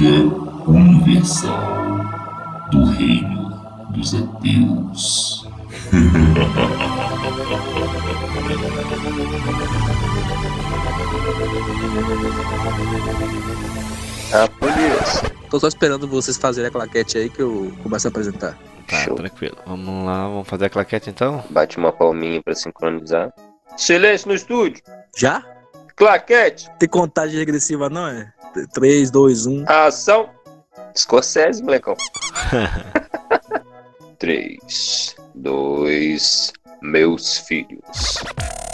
Universal do Reino dos Ateus. Ah, polícia. Tô só esperando vocês fazerem a claquete aí que eu começo a apresentar. Tá, Show. tranquilo. Vamos lá, vamos fazer a claquete então? Bate uma palminha pra sincronizar. Silêncio no estúdio. Já? Claquete. Tem contagem regressiva não, é? 3, 2, 1. Ação. Escocese, molecão. 3, 2, meus filhos.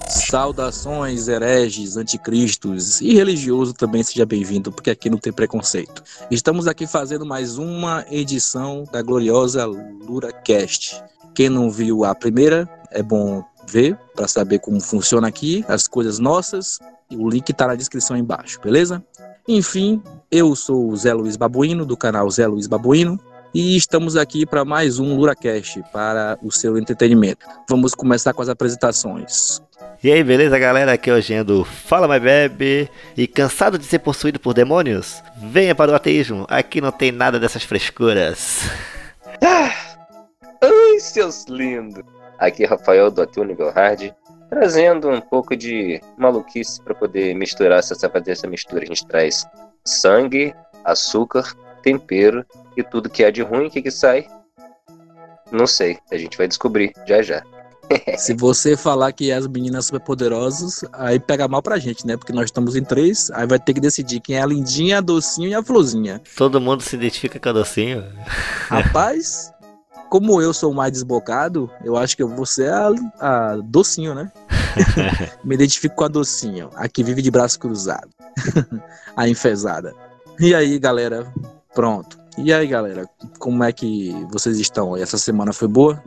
Saudações, hereges, anticristos e religioso também seja bem-vindo, porque aqui não tem preconceito. Estamos aqui fazendo mais uma edição da gloriosa LuraCast. Quem não viu a primeira, é bom ver para saber como funciona aqui, as coisas nossas, e o link tá na descrição embaixo, beleza? Enfim, eu sou o Zé Luiz Babuíno, do canal Zé Luiz Babuíno, e estamos aqui para mais um LuraCast, para o seu entretenimento. Vamos começar com as apresentações. E aí, beleza, galera? Aqui é o Jean do Fala My Bebe. E cansado de ser possuído por demônios? Venha para o ateísmo. Aqui não tem nada dessas frescuras. Ai, seus lindos. Aqui é Rafael do Ateu Nível Hard, trazendo um pouco de maluquice para poder misturar essa, fazer essa mistura. A gente traz sangue, açúcar, tempero e tudo que há de ruim. O que, que sai? Não sei. A gente vai descobrir já já. Se você falar que as meninas superpoderosas, aí pega mal pra gente, né? Porque nós estamos em três, aí vai ter que decidir quem é a lindinha, a docinho e a florzinha. Todo mundo se identifica com a docinho. Rapaz, como eu sou o mais desbocado, eu acho que eu vou ser a, a docinho, né? Me identifico com a docinho, a que vive de braço cruzado. a enfesada. E aí, galera? Pronto. E aí, galera? Como é que vocês estão? Essa semana foi boa?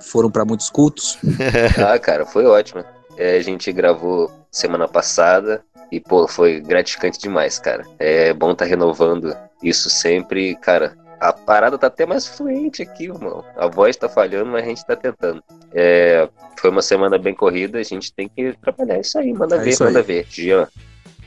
Foram pra muitos cultos? Ah, cara, foi ótimo. É, a gente gravou semana passada e, pô, foi gratificante demais, cara. É bom tá renovando isso sempre. Cara, a parada tá até mais fluente aqui, irmão. A voz tá falhando, mas a gente tá tentando. É, foi uma semana bem corrida, a gente tem que trabalhar isso aí. Manda É ver, manda aí. ver. Jean,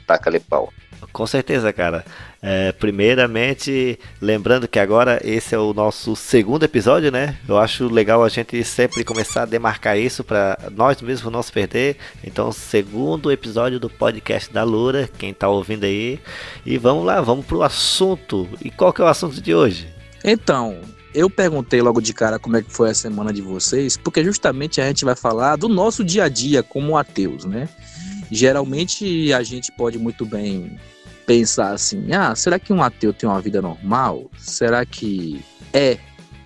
taca-lhe pau. Com certeza, cara. É, primeiramente, lembrando que agora esse é o nosso segundo episódio, né? Eu acho legal a gente sempre começar a demarcar isso para nós mesmos não se perder. Então, segundo episódio do podcast da Lura, quem tá ouvindo aí. E vamos lá, vamos pro assunto. E qual que é o assunto de hoje? Então, eu perguntei logo de cara como é que foi a semana de vocês, porque justamente a gente vai falar do nosso dia a dia como ateus, né? Geralmente a gente pode muito bem pensar assim: ah, será que um ateu tem uma vida normal? Será que é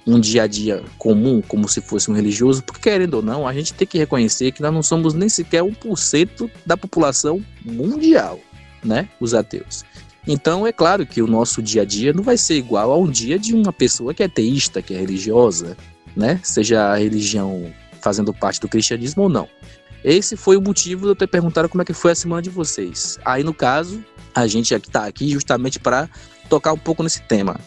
um dia a dia comum, como se fosse um religioso? Porque querendo ou não, a gente tem que reconhecer que nós não somos nem sequer 1% da população mundial, né? Os ateus. Então é claro que o nosso dia a dia não vai ser igual a um dia de uma pessoa que é teísta, que é religiosa, né? Seja a religião fazendo parte do cristianismo ou não. Esse foi o motivo de eu ter perguntado como é que foi a semana de vocês. Aí no caso, a gente está aqui justamente para tocar um pouco nesse tema.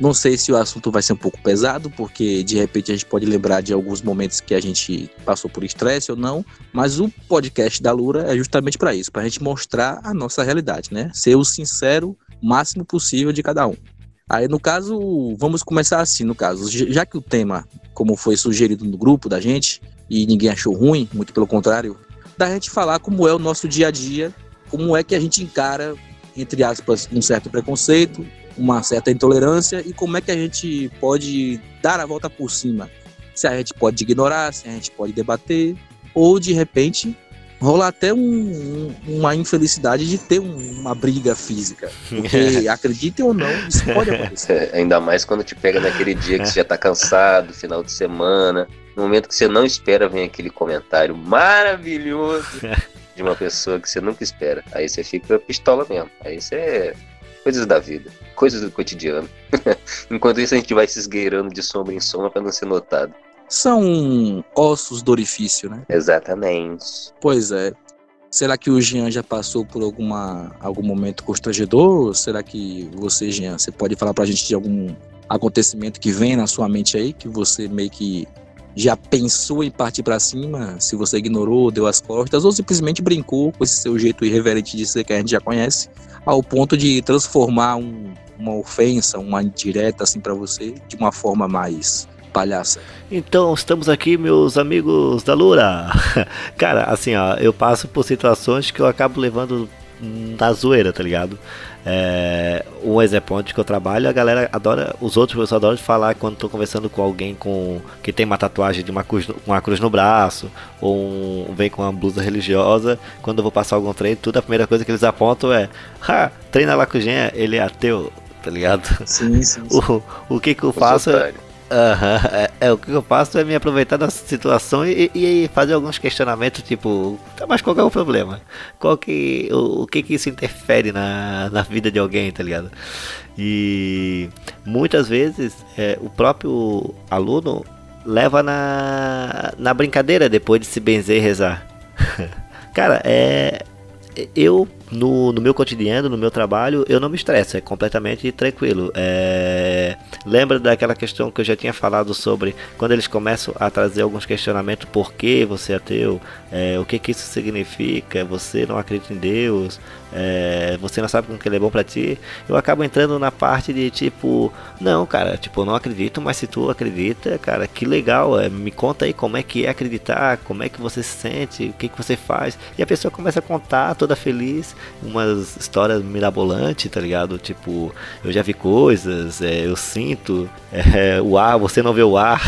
Não sei se o assunto vai ser um pouco pesado, porque de repente a gente pode lembrar de alguns momentos que a gente passou por estresse ou não, mas o podcast da Lura é justamente para isso, para a gente mostrar a nossa realidade, né? Ser o sincero máximo possível de cada um. Aí no caso, vamos começar assim, no caso, já que o tema, como foi sugerido no grupo da gente, e ninguém achou ruim, muito pelo contrário, da gente falar como é o nosso dia a dia, como é que a gente encara, entre aspas, um certo preconceito, uma certa intolerância e como é que a gente pode dar a volta por cima. Se a gente pode ignorar, se a gente pode debater, ou de repente rola até um- um- uma infelicidade de ter um- uma briga física. Porque, acreditem ou não, isso pode acontecer. É, Ainda mais quando te pega naquele dia que você já tá cansado, final de semana. No momento que você não espera, vem aquele comentário maravilhoso de uma pessoa que você nunca espera. Aí você fica pistola mesmo. Aí você é coisas da vida, coisas do cotidiano. Enquanto isso, a gente vai se esgueirando de sombra em sombra pra não ser notado. São ossos do orifício, né? Exatamente. Pois é. Será que o Jean já passou por alguma, algum momento constrangedor? Será que você, Jean, você pode falar pra gente de algum acontecimento que vem na sua mente aí, que você meio que já pensou em partir para cima, se você ignorou, deu as costas, ou simplesmente brincou com esse seu jeito irreverente de ser que a gente já conhece, ao ponto de transformar um, uma ofensa, uma indireta assim para você, de uma forma mais palhaça. Então, estamos aqui, meus amigos da Lura. Cara, assim, ó, eu passo por situações que eu acabo levando na zoeira, tá ligado? É, um exemplo onde que eu trabalho, a galera adora, os outros pessoas adoram falar quando estou conversando com alguém com que tem uma tatuagem de uma cruz, uma cruz no braço, ou um, vem com uma blusa religiosa, quando eu vou passar algum treino, tudo a primeira coisa que eles apontam é, ha, treina lá com o Gen, ele é ateu, tá ligado? Sim, sim. sim. O, o que que eu faço? É, Uhum. É, é, o que eu faço é me aproveitar da situação e, e, fazer alguns questionamentos, tipo, tá, mas qual é o problema? Qual que, o, o que que isso interfere na, na vida de alguém, tá ligado? E muitas vezes é, o próprio aluno leva na, na brincadeira depois de se benzer e rezar. Cara, é. Eu no, no meu cotidiano, no meu trabalho, eu não me estresso, é completamente tranquilo. É... Lembra daquela questão que eu já tinha falado sobre quando eles começam a trazer alguns questionamentos: por que você é ateu? É, o que, que isso significa? Você não acredita em Deus? É, você não sabe como que ele é bom para ti? Eu acabo entrando na parte de tipo: não, cara, tipo, eu não acredito, mas se tu acredita, cara, que legal, é, me conta aí como é que é acreditar, como é que você se sente, o que, que você faz. E a pessoa começa a contar toda feliz umas histórias mirabolantes, tá ligado? Tipo, eu já vi coisas, é, eu sinto é, o ar, você não vê o ar.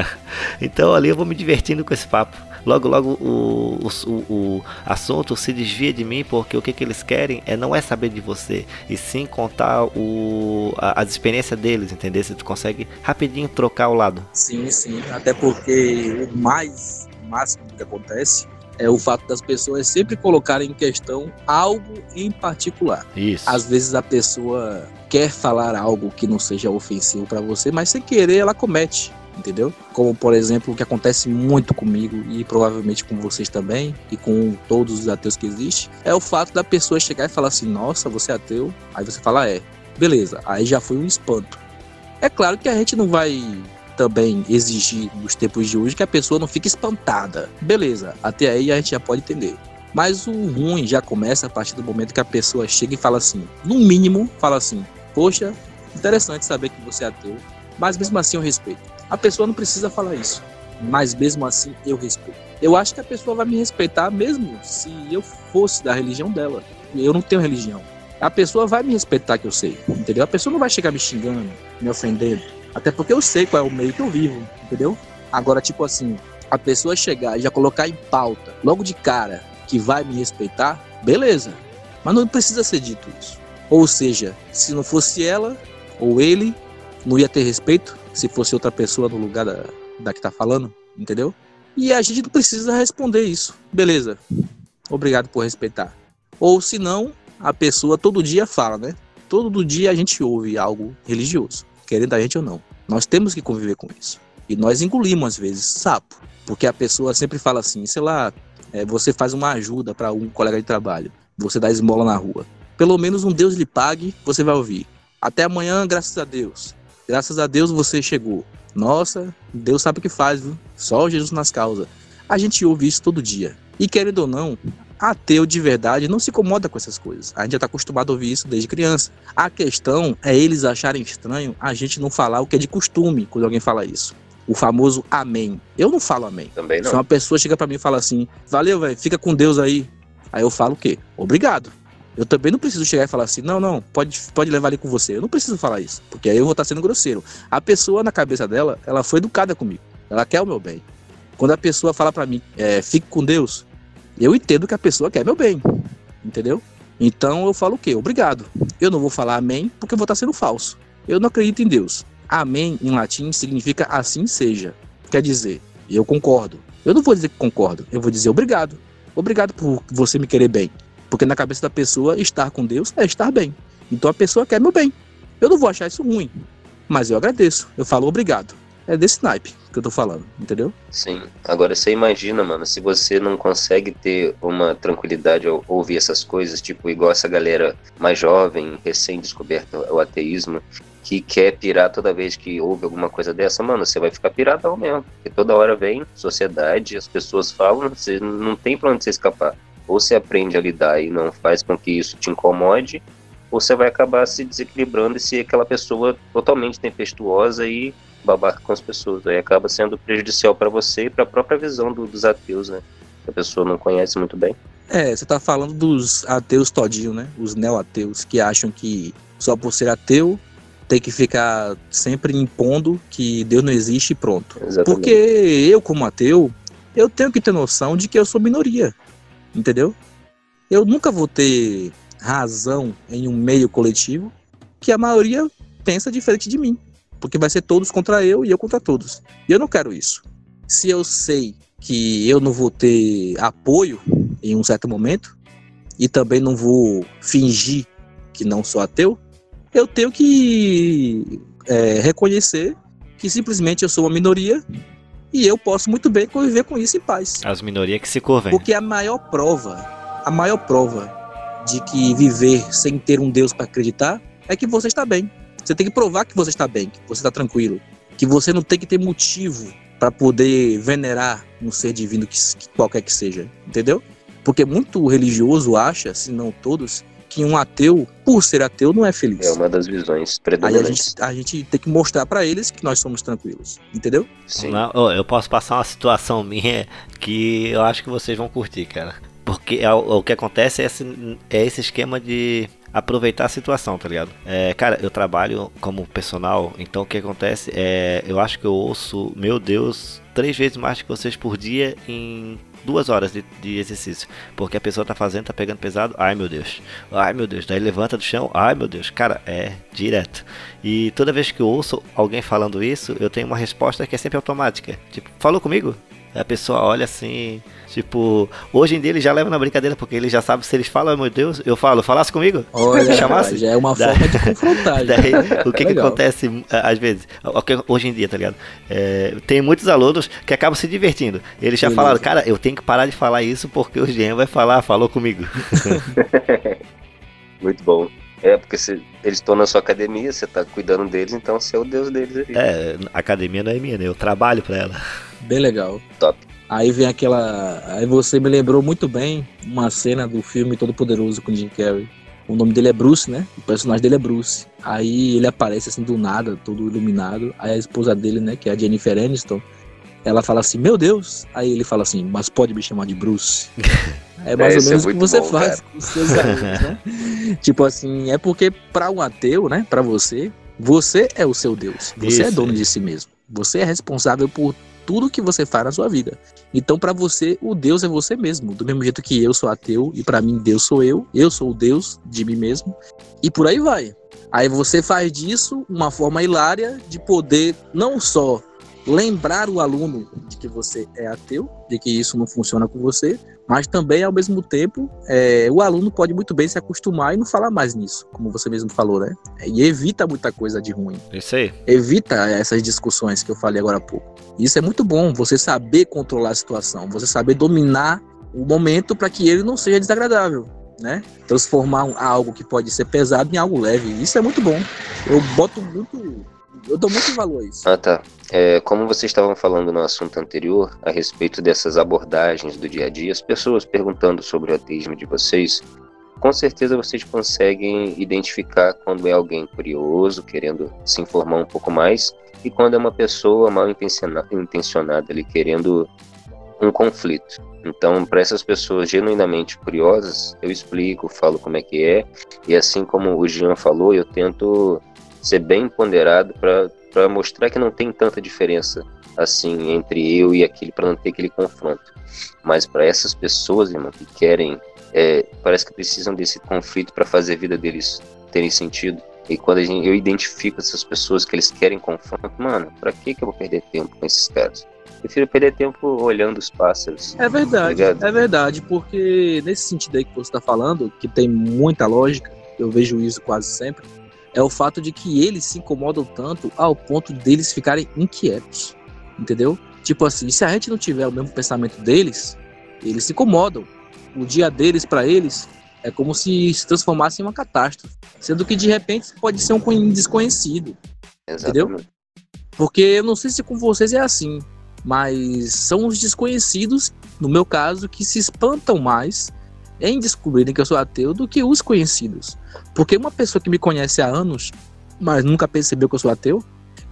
então ali eu vou me divertindo com esse papo. Logo, logo o, o, o, assunto se desvia de mim porque o que, que eles querem é não é saber de você e sim contar o, a, as experiências deles, entendeu? Se tu consegue rapidinho trocar o lado. Sim, sim. Até porque o mais máximo que acontece é o fato das pessoas sempre colocarem em questão algo em particular. Isso. Às vezes a pessoa quer falar algo que não seja ofensivo para você, mas sem querer ela comete, entendeu? Como por exemplo o que acontece muito comigo e provavelmente com vocês também e com todos os ateus que existem, é o fato da pessoa chegar e falar assim: "Nossa, você é ateu?". Aí você fala: "É". Beleza. Aí já foi um espanto. É claro que a gente não vai também exigir nos tempos de hoje que a pessoa não fique espantada. Beleza, até aí a gente já pode entender. Mas o ruim já começa a partir do momento que a pessoa chega e fala assim, no mínimo, fala assim: Poxa, interessante saber que você é ateu, mas mesmo assim eu respeito. A pessoa não precisa falar isso, mas mesmo assim eu respeito. Eu acho que a pessoa vai me respeitar mesmo se eu fosse da religião dela. Eu não tenho religião. A pessoa vai me respeitar que eu sei, entendeu? A pessoa não vai chegar me xingando, me ofendendo. Até porque eu sei qual é o meio que eu vivo, entendeu? Agora, tipo assim, a pessoa chegar e já colocar em pauta, logo de cara, que vai me respeitar, beleza. Mas não precisa ser dito isso. Ou seja, se não fosse ela ou ele, não ia ter respeito se fosse outra pessoa no lugar da, da que tá falando, entendeu? E a gente não precisa responder isso. Beleza. Obrigado por respeitar. Ou se não, a pessoa todo dia fala, né? Todo dia a gente ouve algo religioso querendo a gente ou não. Nós temos que conviver com isso. E nós engolimos, às vezes, sapo. Porque a pessoa sempre fala assim, sei lá, é, você faz uma ajuda para um colega de trabalho, você dá esmola na rua. Pelo menos um Deus lhe pague, você vai ouvir. Até amanhã, graças a Deus. Graças a Deus você chegou. Nossa, Deus sabe o que faz, viu? Só Jesus nas causas. A gente ouve isso todo dia. E querendo ou não, ateu de verdade não se incomoda com essas coisas. A gente já está acostumado a ouvir isso desde criança. A questão é eles acharem estranho a gente não falar o que é de costume quando alguém fala isso. O famoso amém. Eu não falo amém. Também não. Se uma pessoa chega para mim e fala assim, valeu, velho, fica com Deus aí. Aí eu falo o quê? Obrigado. Eu também não preciso chegar e falar assim, não, não, pode, pode levar ali com você. Eu não preciso falar isso, porque aí eu vou estar sendo grosseiro. A pessoa, na cabeça dela, ela foi educada comigo. Ela quer o meu bem. Quando a pessoa fala para mim, é, fique com Deus, eu entendo que a pessoa quer meu bem, entendeu? Então eu falo o quê? Obrigado. Eu não vou falar amém porque eu vou estar sendo falso. Eu não acredito em Deus. Amém em latim significa assim seja. Quer dizer, eu concordo. Eu não vou dizer que concordo, eu vou dizer obrigado. Obrigado por você me querer bem. Porque na cabeça da pessoa, estar com Deus é estar bem. Então a pessoa quer meu bem. Eu não vou achar isso ruim. Mas eu agradeço. Eu falo obrigado. É desse naipe que eu tô falando, entendeu? Sim. Agora você imagina, mano, se você não consegue ter uma tranquilidade ao ouvir essas coisas, tipo, igual essa galera mais jovem, recém-descoberta o ateísmo, que quer pirar toda vez que ouve alguma coisa dessa, mano, você vai ficar piradão mesmo. Porque toda hora vem sociedade, as pessoas falam, você não tem pra onde você escapar. Ou você aprende a lidar e não faz com que isso te incomode, ou você vai acabar se desequilibrando e ser aquela pessoa totalmente tempestuosa e babaca com as pessoas. Aí acaba sendo prejudicial para você e para a própria visão do, dos ateus, né? Que a pessoa não conhece muito bem. É, você tá falando dos ateus todinho, né? Os neo-ateus que acham que só por ser ateu tem que ficar sempre impondo que Deus não existe e pronto. Exatamente. Porque eu, como ateu, eu tenho que ter noção de que eu sou minoria. Entendeu? Eu nunca vou ter razão em um meio coletivo que a maioria pensa diferente de mim. Porque vai ser todos contra eu e eu contra todos. E eu não quero isso. Se eu sei que eu não vou ter apoio em um certo momento e também não vou fingir que não sou ateu, eu tenho que é, reconhecer que simplesmente eu sou uma minoria e eu posso muito bem conviver com isso em paz. As minorias que se convém. Porque a maior prova, a maior prova de que viver sem ter um Deus para acreditar é que você está bem. Você tem que provar que você está bem, que você está tranquilo, que você não tem que ter motivo para poder venerar um ser divino que, que qualquer que seja, entendeu? Porque muito religioso acha, se não todos, que um ateu, por ser ateu, não é feliz. É uma das visões Aí a predominantes. gente, a gente tem que mostrar para eles que nós somos tranquilos, entendeu? Sim. Não, eu posso passar uma situação minha que eu acho que vocês vão curtir, cara. Porque é o, o que acontece é esse, é esse esquema de aproveitar a situação, tá ligado? É, cara, eu trabalho como personal, então o que acontece é. Eu acho que eu ouço, meu Deus, três vezes mais que vocês por dia em duas horas de, de exercício. Porque a pessoa tá fazendo, tá pegando pesado, ai meu Deus, ai meu Deus, daí levanta do chão, ai meu Deus, cara, é direto. E toda vez que eu ouço alguém falando isso, eu tenho uma resposta que é sempre automática. Tipo, falou comigo? Aí A pessoa olha assim, tipo, hoje em dia ele já leva na brincadeira, porque ele já sabe se eles falam, meu Deus, eu falo, falasse comigo? Olha, Chamasse? já é uma Daí- forma de confrontar. Daí, o que, que Legal. acontece eh, às vezes, que- hoje em dia, tá ligado? É, tem muitos alunos que acabam se divertindo. Eles já Beleza. falaram, cara, eu tenho que parar de falar isso porque o Jean vai falar, falou comigo. Muito bom. É, porque se eles estão na sua academia, você tá cuidando deles, então você é o deus deles ali. É, a academia não é minha, né? Eu trabalho pra ela. Bem legal. Top. Aí vem aquela. Aí você me lembrou muito bem uma cena do filme Todo Poderoso com Jim Carrey. O nome dele é Bruce, né? O personagem dele é Bruce. Aí ele aparece assim do nada, todo iluminado. Aí a esposa dele, né, que é a Jennifer Aniston, ela fala assim: Meu Deus! Aí ele fala assim: Mas pode me chamar de Bruce. É mais É, ou é menos o que muito você bom, faz com os seus alunos, né? tipo assim, é porque para um ateu, né, para você, você é o seu Deus. Você é Isso, dono isso. de si mesmo. Você é responsável por tudo que você faz na sua vida. Então, para você, o Deus é você mesmo. Do mesmo jeito que eu sou ateu e para mim Deus sou eu, eu sou o Deus de mim mesmo. E por aí vai. Aí você faz disso uma forma hilária de poder não só lembrar o aluno de que você é ateu, de que isso não funciona com você, mas também, ao mesmo tempo, é, o aluno pode muito bem se acostumar e não falar mais nisso, como você mesmo falou, né? E evita muita coisa de ruim Isso aí. evita essas discussões que eu falei agora há pouco. Isso é muito bom, você saber controlar a situação, você saber dominar o momento para que ele não seja desagradável, né? Transformar algo que pode ser pesado em algo leve. Isso é muito bom. Eu boto muito, eu dou muito valor a isso. Ah, tá. É, como vocês estavam falando no assunto anterior, a respeito dessas abordagens do dia a dia, as pessoas perguntando sobre o ateísmo de vocês, com certeza vocês conseguem identificar quando é alguém curioso, querendo se informar um pouco mais, e quando é uma pessoa mal intenciona- intencionada ali, querendo um conflito. Então, para essas pessoas genuinamente curiosas, eu explico, falo como é que é, e assim como o Jean falou, eu tento ser bem ponderado para mostrar que não tem tanta diferença assim entre eu e aquele para não ter aquele confronto. Mas para essas pessoas, irmão, que querem, é, parece que precisam desse conflito para fazer a vida deles terem sentido. E quando gente, eu identifico essas pessoas que eles querem confronto, mano, para que que eu vou perder tempo com esses caras? Prefiro perder tempo olhando os pássaros. É verdade, Obrigado. é verdade, porque nesse sentido aí que você está falando, que tem muita lógica, eu vejo isso quase sempre. É o fato de que eles se incomodam tanto ao ponto deles ficarem inquietos. Entendeu? Tipo assim, se a gente não tiver o mesmo pensamento deles, eles se incomodam. O dia deles para eles é como se se transformasse em uma catástrofe, sendo que de repente pode ser um desconhecido. Exatamente. Entendeu? Porque eu não sei se com vocês é assim, mas são os desconhecidos, no meu caso, que se espantam mais em descobrirem que eu sou ateu do que os conhecidos. Porque uma pessoa que me conhece há anos, mas nunca percebeu que eu sou ateu,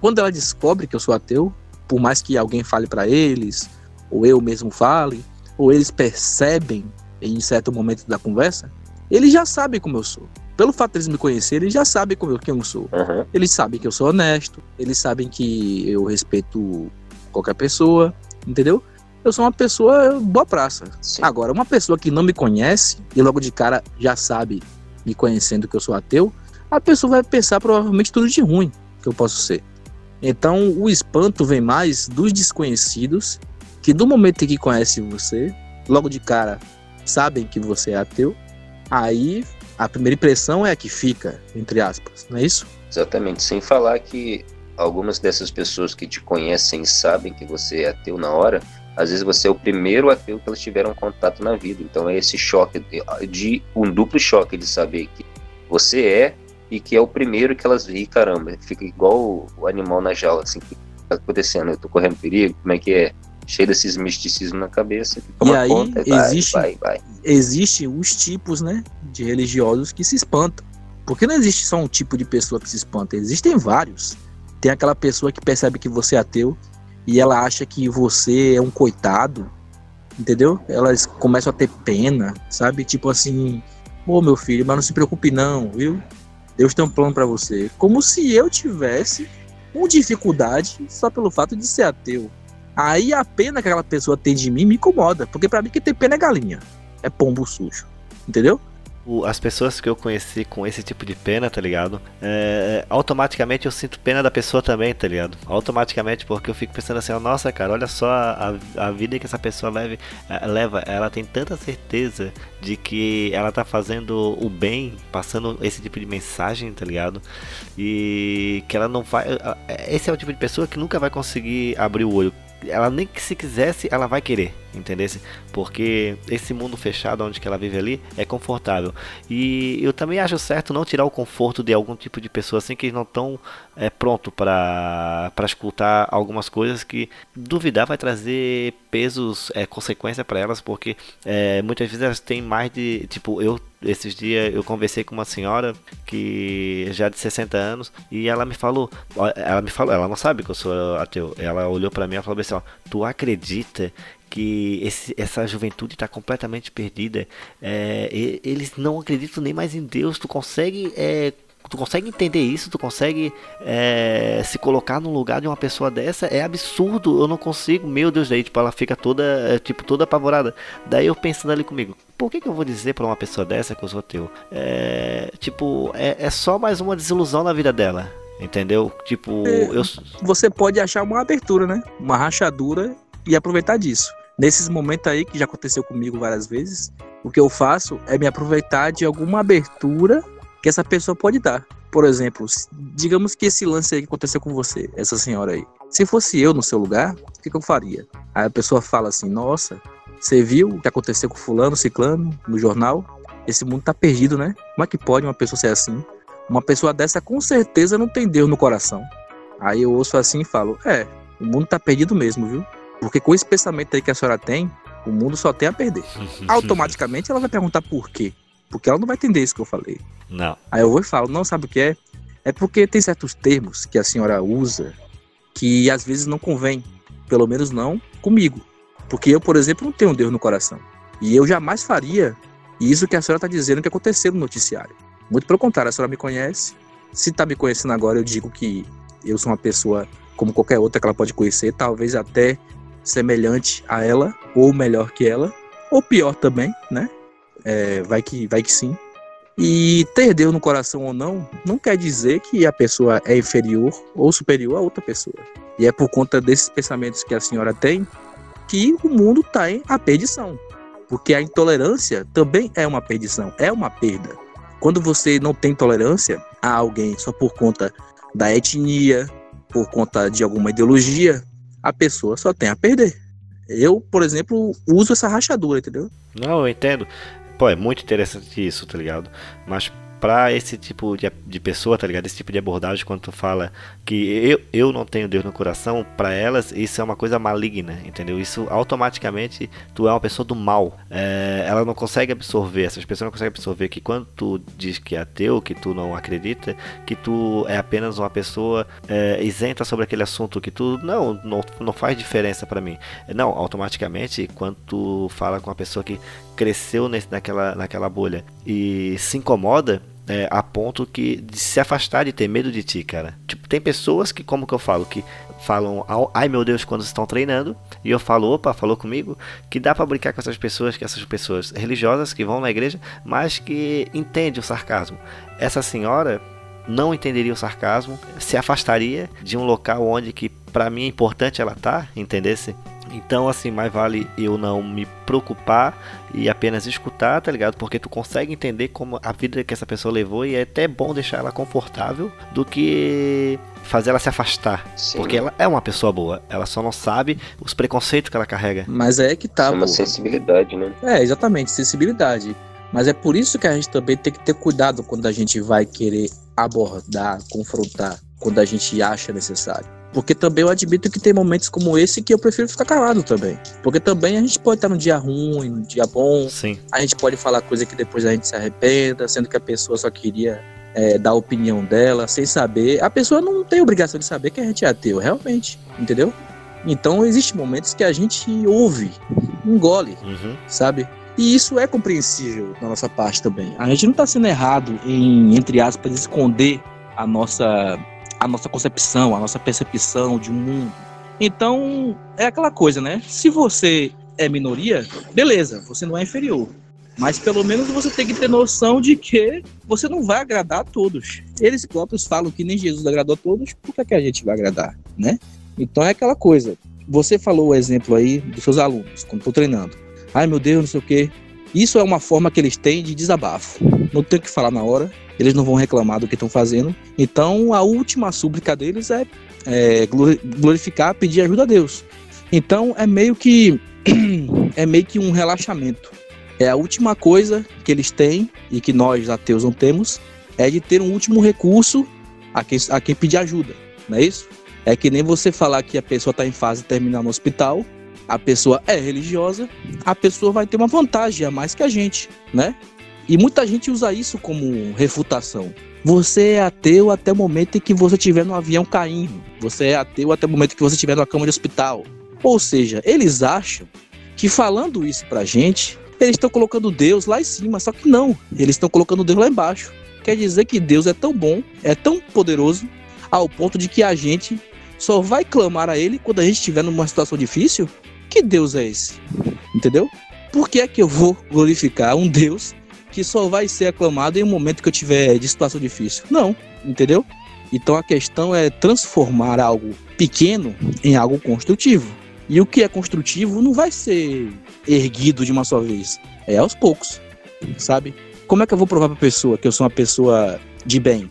quando ela descobre que eu sou ateu, por mais que alguém fale para eles, ou eu mesmo fale, ou eles percebem em certo momento da conversa, eles já sabem como eu sou. Pelo fato de eles me conhecerem, eles já sabem como eu, quem eu sou. Uhum. Eles sabem que eu sou honesto, eles sabem que eu respeito qualquer pessoa, entendeu? Eu sou uma pessoa boa praça. Sim. Agora, uma pessoa que não me conhece e logo de cara já sabe, me conhecendo que eu sou ateu, a pessoa vai pensar provavelmente tudo de ruim que eu posso ser. Então, o espanto vem mais dos desconhecidos que do momento em que conhecem você, logo de cara sabem que você é ateu, aí a primeira impressão é a que fica, entre aspas, não é isso? Exatamente, sem falar que algumas dessas pessoas que te conhecem sabem que você é ateu na hora, às vezes você é o primeiro ateu que elas tiveram contato na vida. Então é esse choque de, de um duplo choque de saber que você é e que é o primeiro que elas veem, caramba, fica igual o, animal na jaula, assim, que tá acontecendo? Eu tô correndo perigo? Como é que é? cheio desses misticismos na cabeça. e aí conta, e existe, vai, vai, vai. existe os tipos, né, de religiosos que se espantam. Porque não existe só um tipo de pessoa que se espanta, existem vários. Tem aquela pessoa que percebe que você é ateu e ela acha que você é um coitado, entendeu? Elas começam a ter pena, sabe? Tipo assim, ô meu filho, mas não se preocupe não, viu? Deus tem um plano para você. Como se eu tivesse uma dificuldade só pelo fato de ser ateu. Aí a pena que aquela pessoa tem de mim me incomoda, porque para mim que tem pena é galinha, é pombo sujo, entendeu? As pessoas que eu conheci com esse tipo de pena, tá ligado? É, automaticamente eu sinto pena da pessoa também, tá ligado? Automaticamente, porque eu fico pensando assim, nossa, cara, olha só a, a vida que essa pessoa leve, é, leva. Ela tem tanta certeza de que ela tá fazendo o bem, passando esse tipo de mensagem, tá ligado? E que ela não vai. Esse é o tipo de pessoa que nunca vai conseguir abrir o olho ela nem que se quisesse, ela vai querer, entendesse? Porque esse mundo fechado onde que ela vive ali é confortável. E eu também acho certo não tirar o conforto de algum tipo de pessoa assim que não estão é, pronto para escutar algumas coisas que duvidar vai trazer pesos, é, consequência para elas, porque é, muitas vezes elas têm mais de tipo eu esses dias eu conversei com uma senhora que já de 60 anos e ela me falou, ela me falou, ela não sabe que eu sou ateu. Ela olhou para mim e falou assim, ó, tu acredita que esse, essa juventude está completamente perdida. É, eles não acreditam nem mais em Deus. Tu consegue é, tu consegue entender isso, tu consegue é, se colocar no lugar de uma pessoa dessa, é absurdo, eu não consigo, meu Deus, daí tipo, ela fica toda, é, tipo, toda apavorada. Daí eu pensando ali comigo, por que, que eu vou dizer para uma pessoa dessa que eu sou teu? É, tipo, é, é só mais uma desilusão na vida dela. Entendeu? Tipo, é, eu... você pode achar uma abertura, né? Uma rachadura e aproveitar disso. Nesses momentos aí que já aconteceu comigo várias vezes, o que eu faço é me aproveitar de alguma abertura que essa pessoa pode dar. Por exemplo, digamos que esse lance aí que aconteceu com você, essa senhora aí. Se fosse eu no seu lugar, o que, que eu faria? Aí a pessoa fala assim: Nossa, você viu o que aconteceu com Fulano, Ciclano, no jornal? Esse mundo tá perdido, né? Como é que pode uma pessoa ser assim? Uma pessoa dessa com certeza não tem Deus no coração. Aí eu ouço assim e falo: É, o mundo tá perdido mesmo, viu? Porque com esse pensamento aí que a senhora tem, o mundo só tem a perder. Automaticamente ela vai perguntar por quê. Porque ela não vai entender isso que eu falei. Não. Aí eu vou e falo, não, sabe o que é? É porque tem certos termos que a senhora usa que às vezes não convém. Pelo menos não comigo. Porque eu, por exemplo, não tenho Deus no coração. E eu jamais faria isso que a senhora está dizendo que aconteceu no noticiário. Muito pelo contrário, a senhora me conhece. Se está me conhecendo agora, eu digo que eu sou uma pessoa como qualquer outra que ela pode conhecer, talvez até semelhante a ela, ou melhor que ela, ou pior também, né? É, vai, que, vai que sim. E ter Deus no coração ou não, não quer dizer que a pessoa é inferior ou superior a outra pessoa. E é por conta desses pensamentos que a senhora tem que o mundo está em a perdição. Porque a intolerância também é uma perdição, é uma perda. quando você não tem tolerância a alguém só por conta da etnia, por conta de alguma ideologia, a pessoa só tem a perder. Eu, por exemplo, uso essa rachadura, entendeu? Não, eu entendo. Pô, é muito interessante isso, tá ligado? Mas para esse tipo de, de pessoa, tá ligado? Esse tipo de abordagem, quando tu fala que eu, eu não tenho Deus no coração, para elas isso é uma coisa maligna, entendeu? Isso automaticamente tu é uma pessoa do mal. É, ela não consegue absorver, essas pessoas não conseguem absorver que quando tu diz que é ateu, que tu não acredita, que tu é apenas uma pessoa é, isenta sobre aquele assunto, que tu não, não, não faz diferença para mim. Não, automaticamente, quando tu fala com uma pessoa que cresceu nesse, naquela, naquela bolha e se incomoda, é, a ponto que de se afastar de ter medo de ti, cara. Tipo, tem pessoas que, como que eu falo, que falam, ai meu Deus, quando estão treinando, e eu falo, opa, falou comigo, que dá para brincar com essas pessoas, que essas pessoas religiosas que vão na igreja, mas que entendem o sarcasmo. Essa senhora não entenderia o sarcasmo, se afastaria de um local onde que para mim é importante ela tá, entendesse? Então, assim, mais vale eu não me preocupar e apenas escutar, tá ligado? Porque tu consegue entender como a vida que essa pessoa levou e é até bom deixar ela confortável do que fazer ela se afastar. Sim. Porque ela é uma pessoa boa, ela só não sabe os preconceitos que ela carrega. Mas é que tá. É uma pô. sensibilidade, né? É, exatamente, sensibilidade. Mas é por isso que a gente também tem que ter cuidado quando a gente vai querer abordar, confrontar, quando a gente acha necessário. Porque também eu admito que tem momentos como esse que eu prefiro ficar calado também. Porque também a gente pode estar num dia ruim, num dia bom. Sim. A gente pode falar coisa que depois a gente se arrependa, sendo que a pessoa só queria é, dar a opinião dela, sem saber. A pessoa não tem obrigação de saber que a gente é ateu, realmente. Entendeu? Então, existem momentos que a gente ouve, engole, uhum. sabe? E isso é compreensível da nossa parte também. A gente não está sendo errado em, entre aspas, esconder a nossa a nossa concepção, a nossa percepção de um mundo. Então, é aquela coisa, né? Se você é minoria, beleza, você não é inferior. Mas pelo menos você tem que ter noção de que você não vai agradar a todos. Eles próprios falam que nem Jesus agradou a todos, por que, é que a gente vai agradar, né? Então é aquela coisa. Você falou o exemplo aí dos seus alunos, quando estou treinando. Ai meu Deus, não sei o quê. Isso é uma forma que eles têm de desabafo. Não tem o que falar na hora, eles não vão reclamar do que estão fazendo. Então, a última súplica deles é, é glorificar, pedir ajuda a Deus. Então, é meio que é meio que um relaxamento. É a última coisa que eles têm e que nós ateus não temos é de ter um último recurso a quem, a quem pedir ajuda, não é isso? É que nem você falar que a pessoa está em fase terminal no hospital a pessoa é religiosa, a pessoa vai ter uma vantagem a mais que a gente, né? E muita gente usa isso como refutação. Você é ateu até o momento em que você estiver no avião caindo. Você é ateu até o momento em que você estiver numa cama de hospital. Ou seja, eles acham que falando isso pra gente, eles estão colocando Deus lá em cima, só que não, eles estão colocando Deus lá embaixo. Quer dizer que Deus é tão bom, é tão poderoso, ao ponto de que a gente só vai clamar a Ele quando a gente estiver numa situação difícil que Deus é esse? Entendeu? Por que é que eu vou glorificar um Deus que só vai ser aclamado em um momento que eu tiver de situação difícil? Não, entendeu? Então a questão é transformar algo pequeno em algo construtivo. E o que é construtivo não vai ser erguido de uma só vez, é aos poucos, sabe? Como é que eu vou provar para a pessoa que eu sou uma pessoa de bem?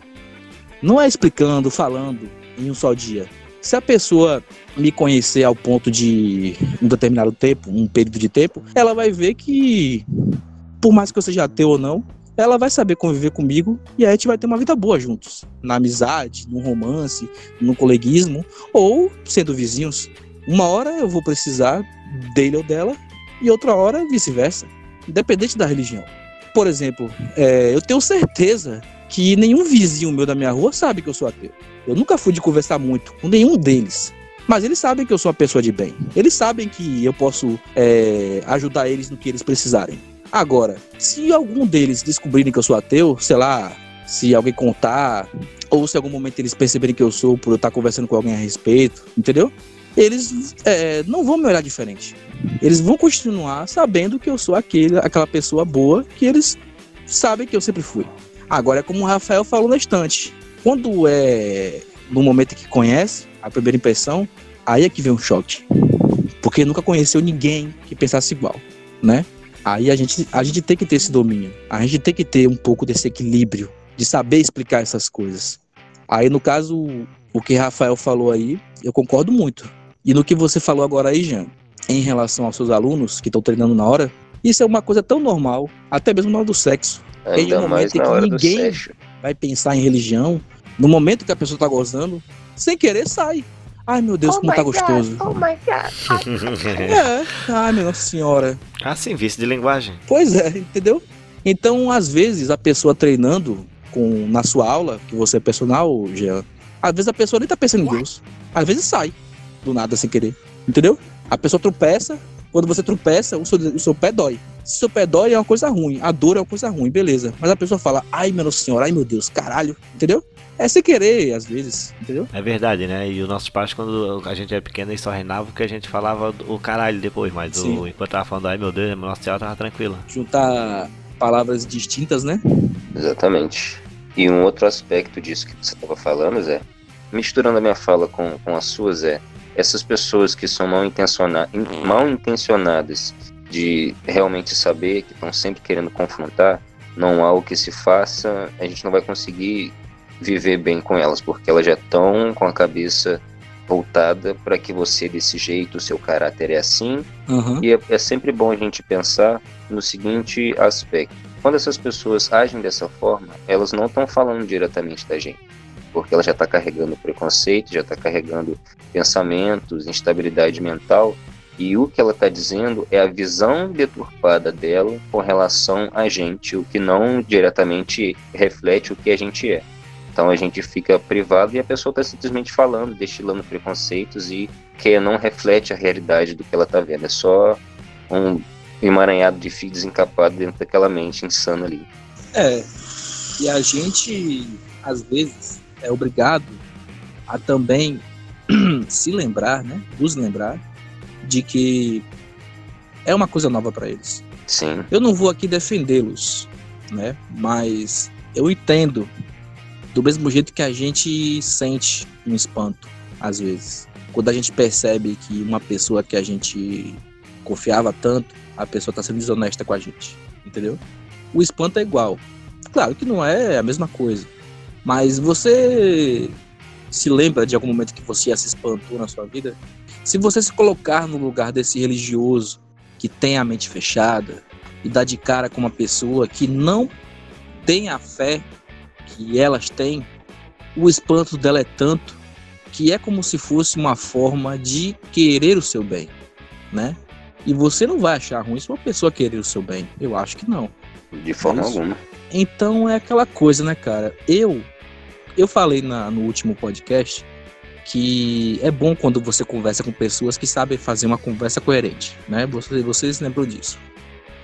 Não é explicando, falando em um só dia. Se a pessoa me conhecer ao ponto de um determinado tempo, um período de tempo, ela vai ver que, por mais que eu seja ateu ou não, ela vai saber conviver comigo e a gente vai ter uma vida boa juntos. Na amizade, no romance, no coleguismo, ou sendo vizinhos. Uma hora eu vou precisar dele ou dela, e outra hora vice-versa, independente da religião. Por exemplo, é, eu tenho certeza que nenhum vizinho meu da minha rua sabe que eu sou ateu. Eu nunca fui de conversar muito com nenhum deles. Mas eles sabem que eu sou uma pessoa de bem. Eles sabem que eu posso é, ajudar eles no que eles precisarem. Agora, se algum deles descobrirem que eu sou ateu, sei lá, se alguém contar, ou se algum momento eles perceberem que eu sou por eu estar conversando com alguém a respeito, entendeu? Eles é, não vão me olhar diferente. Eles vão continuar sabendo que eu sou aquele, aquela pessoa boa que eles sabem que eu sempre fui. Agora é como o Rafael falou na estante. Quando é no momento que conhece, a primeira impressão, aí é que vem um choque. Porque nunca conheceu ninguém que pensasse igual, né? Aí a gente, a gente tem que ter esse domínio. A gente tem que ter um pouco desse equilíbrio de saber explicar essas coisas. Aí, no caso, o que Rafael falou aí, eu concordo muito. E no que você falou agora aí, Jean, em relação aos seus alunos que estão treinando na hora, isso é uma coisa tão normal, até mesmo na hora do sexo. Ainda um mais momento em que ninguém-. Vai pensar em religião, no momento que a pessoa tá gozando, sem querer sai. Ai meu Deus, como tá gostoso. Oh my god. É, ai minha Nossa Senhora. Assim, vício de linguagem. Pois é, entendeu? Então, às vezes, a pessoa treinando com, na sua aula, que você é personal, Jean, às vezes a pessoa nem tá pensando em Deus. Às vezes sai, do nada, sem querer. Entendeu? A pessoa tropeça, quando você tropeça, o seu, o seu pé dói. Se o seu pé dói, é uma coisa ruim. A dor é uma coisa ruim, beleza. Mas a pessoa fala, ai, meu Nossa senhora, ai, meu Deus, caralho. Entendeu? É sem querer, às vezes, entendeu? É verdade, né? E os nossos pais, quando a gente era pequeno, eles só reinavam porque a gente falava o caralho depois, mas o, enquanto tava falando, ai meu Deus, nossa senhora tava tranquila. Juntar palavras distintas, né? Exatamente. E um outro aspecto disso que você estava falando, Zé, misturando a minha fala com, com a sua, Zé, essas pessoas que são mal, intenciona in- mal intencionadas de realmente saber, que estão sempre querendo confrontar, não há o que se faça, a gente não vai conseguir viver bem com elas, porque elas já estão com a cabeça voltada para que você desse jeito, o seu caráter é assim, Aham. e é, é sempre bom a gente pensar no seguinte aspecto. Quando essas pessoas agem dessa forma, elas não estão falando diretamente da gente. Porque ela já está carregando preconceito, já está carregando pensamentos, instabilidade mental. E o que ela está dizendo é a visão deturpada dela com relação a gente, o que não diretamente reflete o que a gente é. Então a gente fica privado e a pessoa está simplesmente falando, destilando preconceitos e que não reflete a realidade do que ela está vendo. É só um emaranhado de fios desencapado dentro daquela mente insana ali. É. E a gente, às vezes, é obrigado a também se lembrar, né? Nos lembrar de que é uma coisa nova para eles. Sim, Eu não vou aqui defendê-los, né? Mas eu entendo do mesmo jeito que a gente sente um espanto, às vezes. Quando a gente percebe que uma pessoa que a gente confiava tanto, a pessoa está sendo desonesta com a gente, entendeu? O espanto é igual. Claro que não é a mesma coisa, mas você se lembra de algum momento que você se espantou na sua vida? Se você se colocar no lugar desse religioso que tem a mente fechada e dá de cara com uma pessoa que não tem a fé que elas têm, o espanto dela é tanto que é como se fosse uma forma de querer o seu bem, né? E você não vai achar ruim se uma pessoa querer o seu bem. Eu acho que não. de forma Isso. alguma. Então é aquela coisa, né, cara? Eu eu falei na- no último podcast que é bom quando você conversa com pessoas que sabem fazer uma conversa coerente, né? Vocês, vocês lembram disso.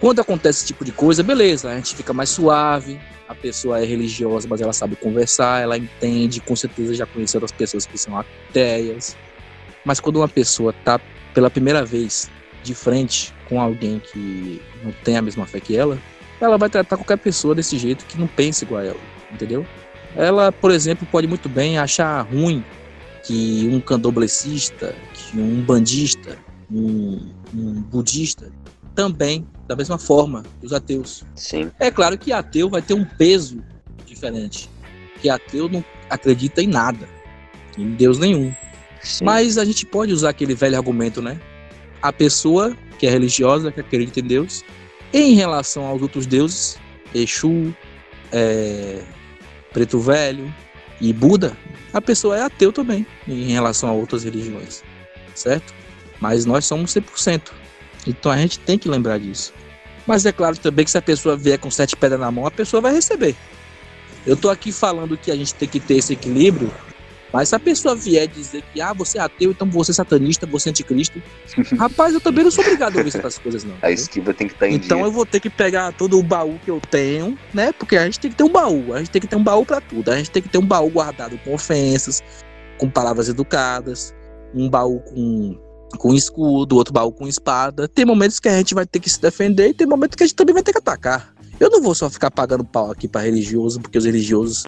Quando acontece esse tipo de coisa, beleza, a gente fica mais suave, a pessoa é religiosa, mas ela sabe conversar, ela entende, com certeza já conheceu outras pessoas que são ateias. Mas quando uma pessoa tá pela primeira vez de frente com alguém que não tem a mesma fé que ela, ela vai tratar qualquer pessoa desse jeito que não pense igual a ela, entendeu? Ela, por exemplo, pode muito bem achar ruim que um candomblessista, que um bandista, um, um budista, também, da mesma forma que os ateus. Sim, É claro que ateu vai ter um peso diferente, que ateu não acredita em nada, em Deus nenhum. sim. Mas a gente pode usar aquele velho argumento, né? A pessoa que é religiosa, que acredita em Deus, em relação aos outros deuses, Exu, é, Preto Velho e Buda, a pessoa é ateu também, em relação a outras religiões, certo? Mas nós somos 100%. Então a gente tem que lembrar disso. Mas é claro também que se a pessoa vier com sete pedras na mão, a pessoa vai receber. Eu tô aqui falando que a gente tem que ter esse equilíbrio, mas se a pessoa vier dizer que ah, você é ateu, então você é satanista, você é anticristo, rapaz, eu também não sou obrigado a ouvir essas coisas, não. A esquiva tem que estar em Então dia. eu vou ter que pegar todo o baú que eu tenho, né? Porque a gente tem que ter um baú, a gente tem que ter um baú pra tudo. A gente tem que ter um baú guardado com ofensas, com palavras educadas, um baú com, com escudo, outro baú com espada. Tem momentos que a gente vai ter que se defender e tem momentos que a gente também vai ter que atacar. Eu não vou só ficar pagando pau aqui pra religioso, porque os religiosos,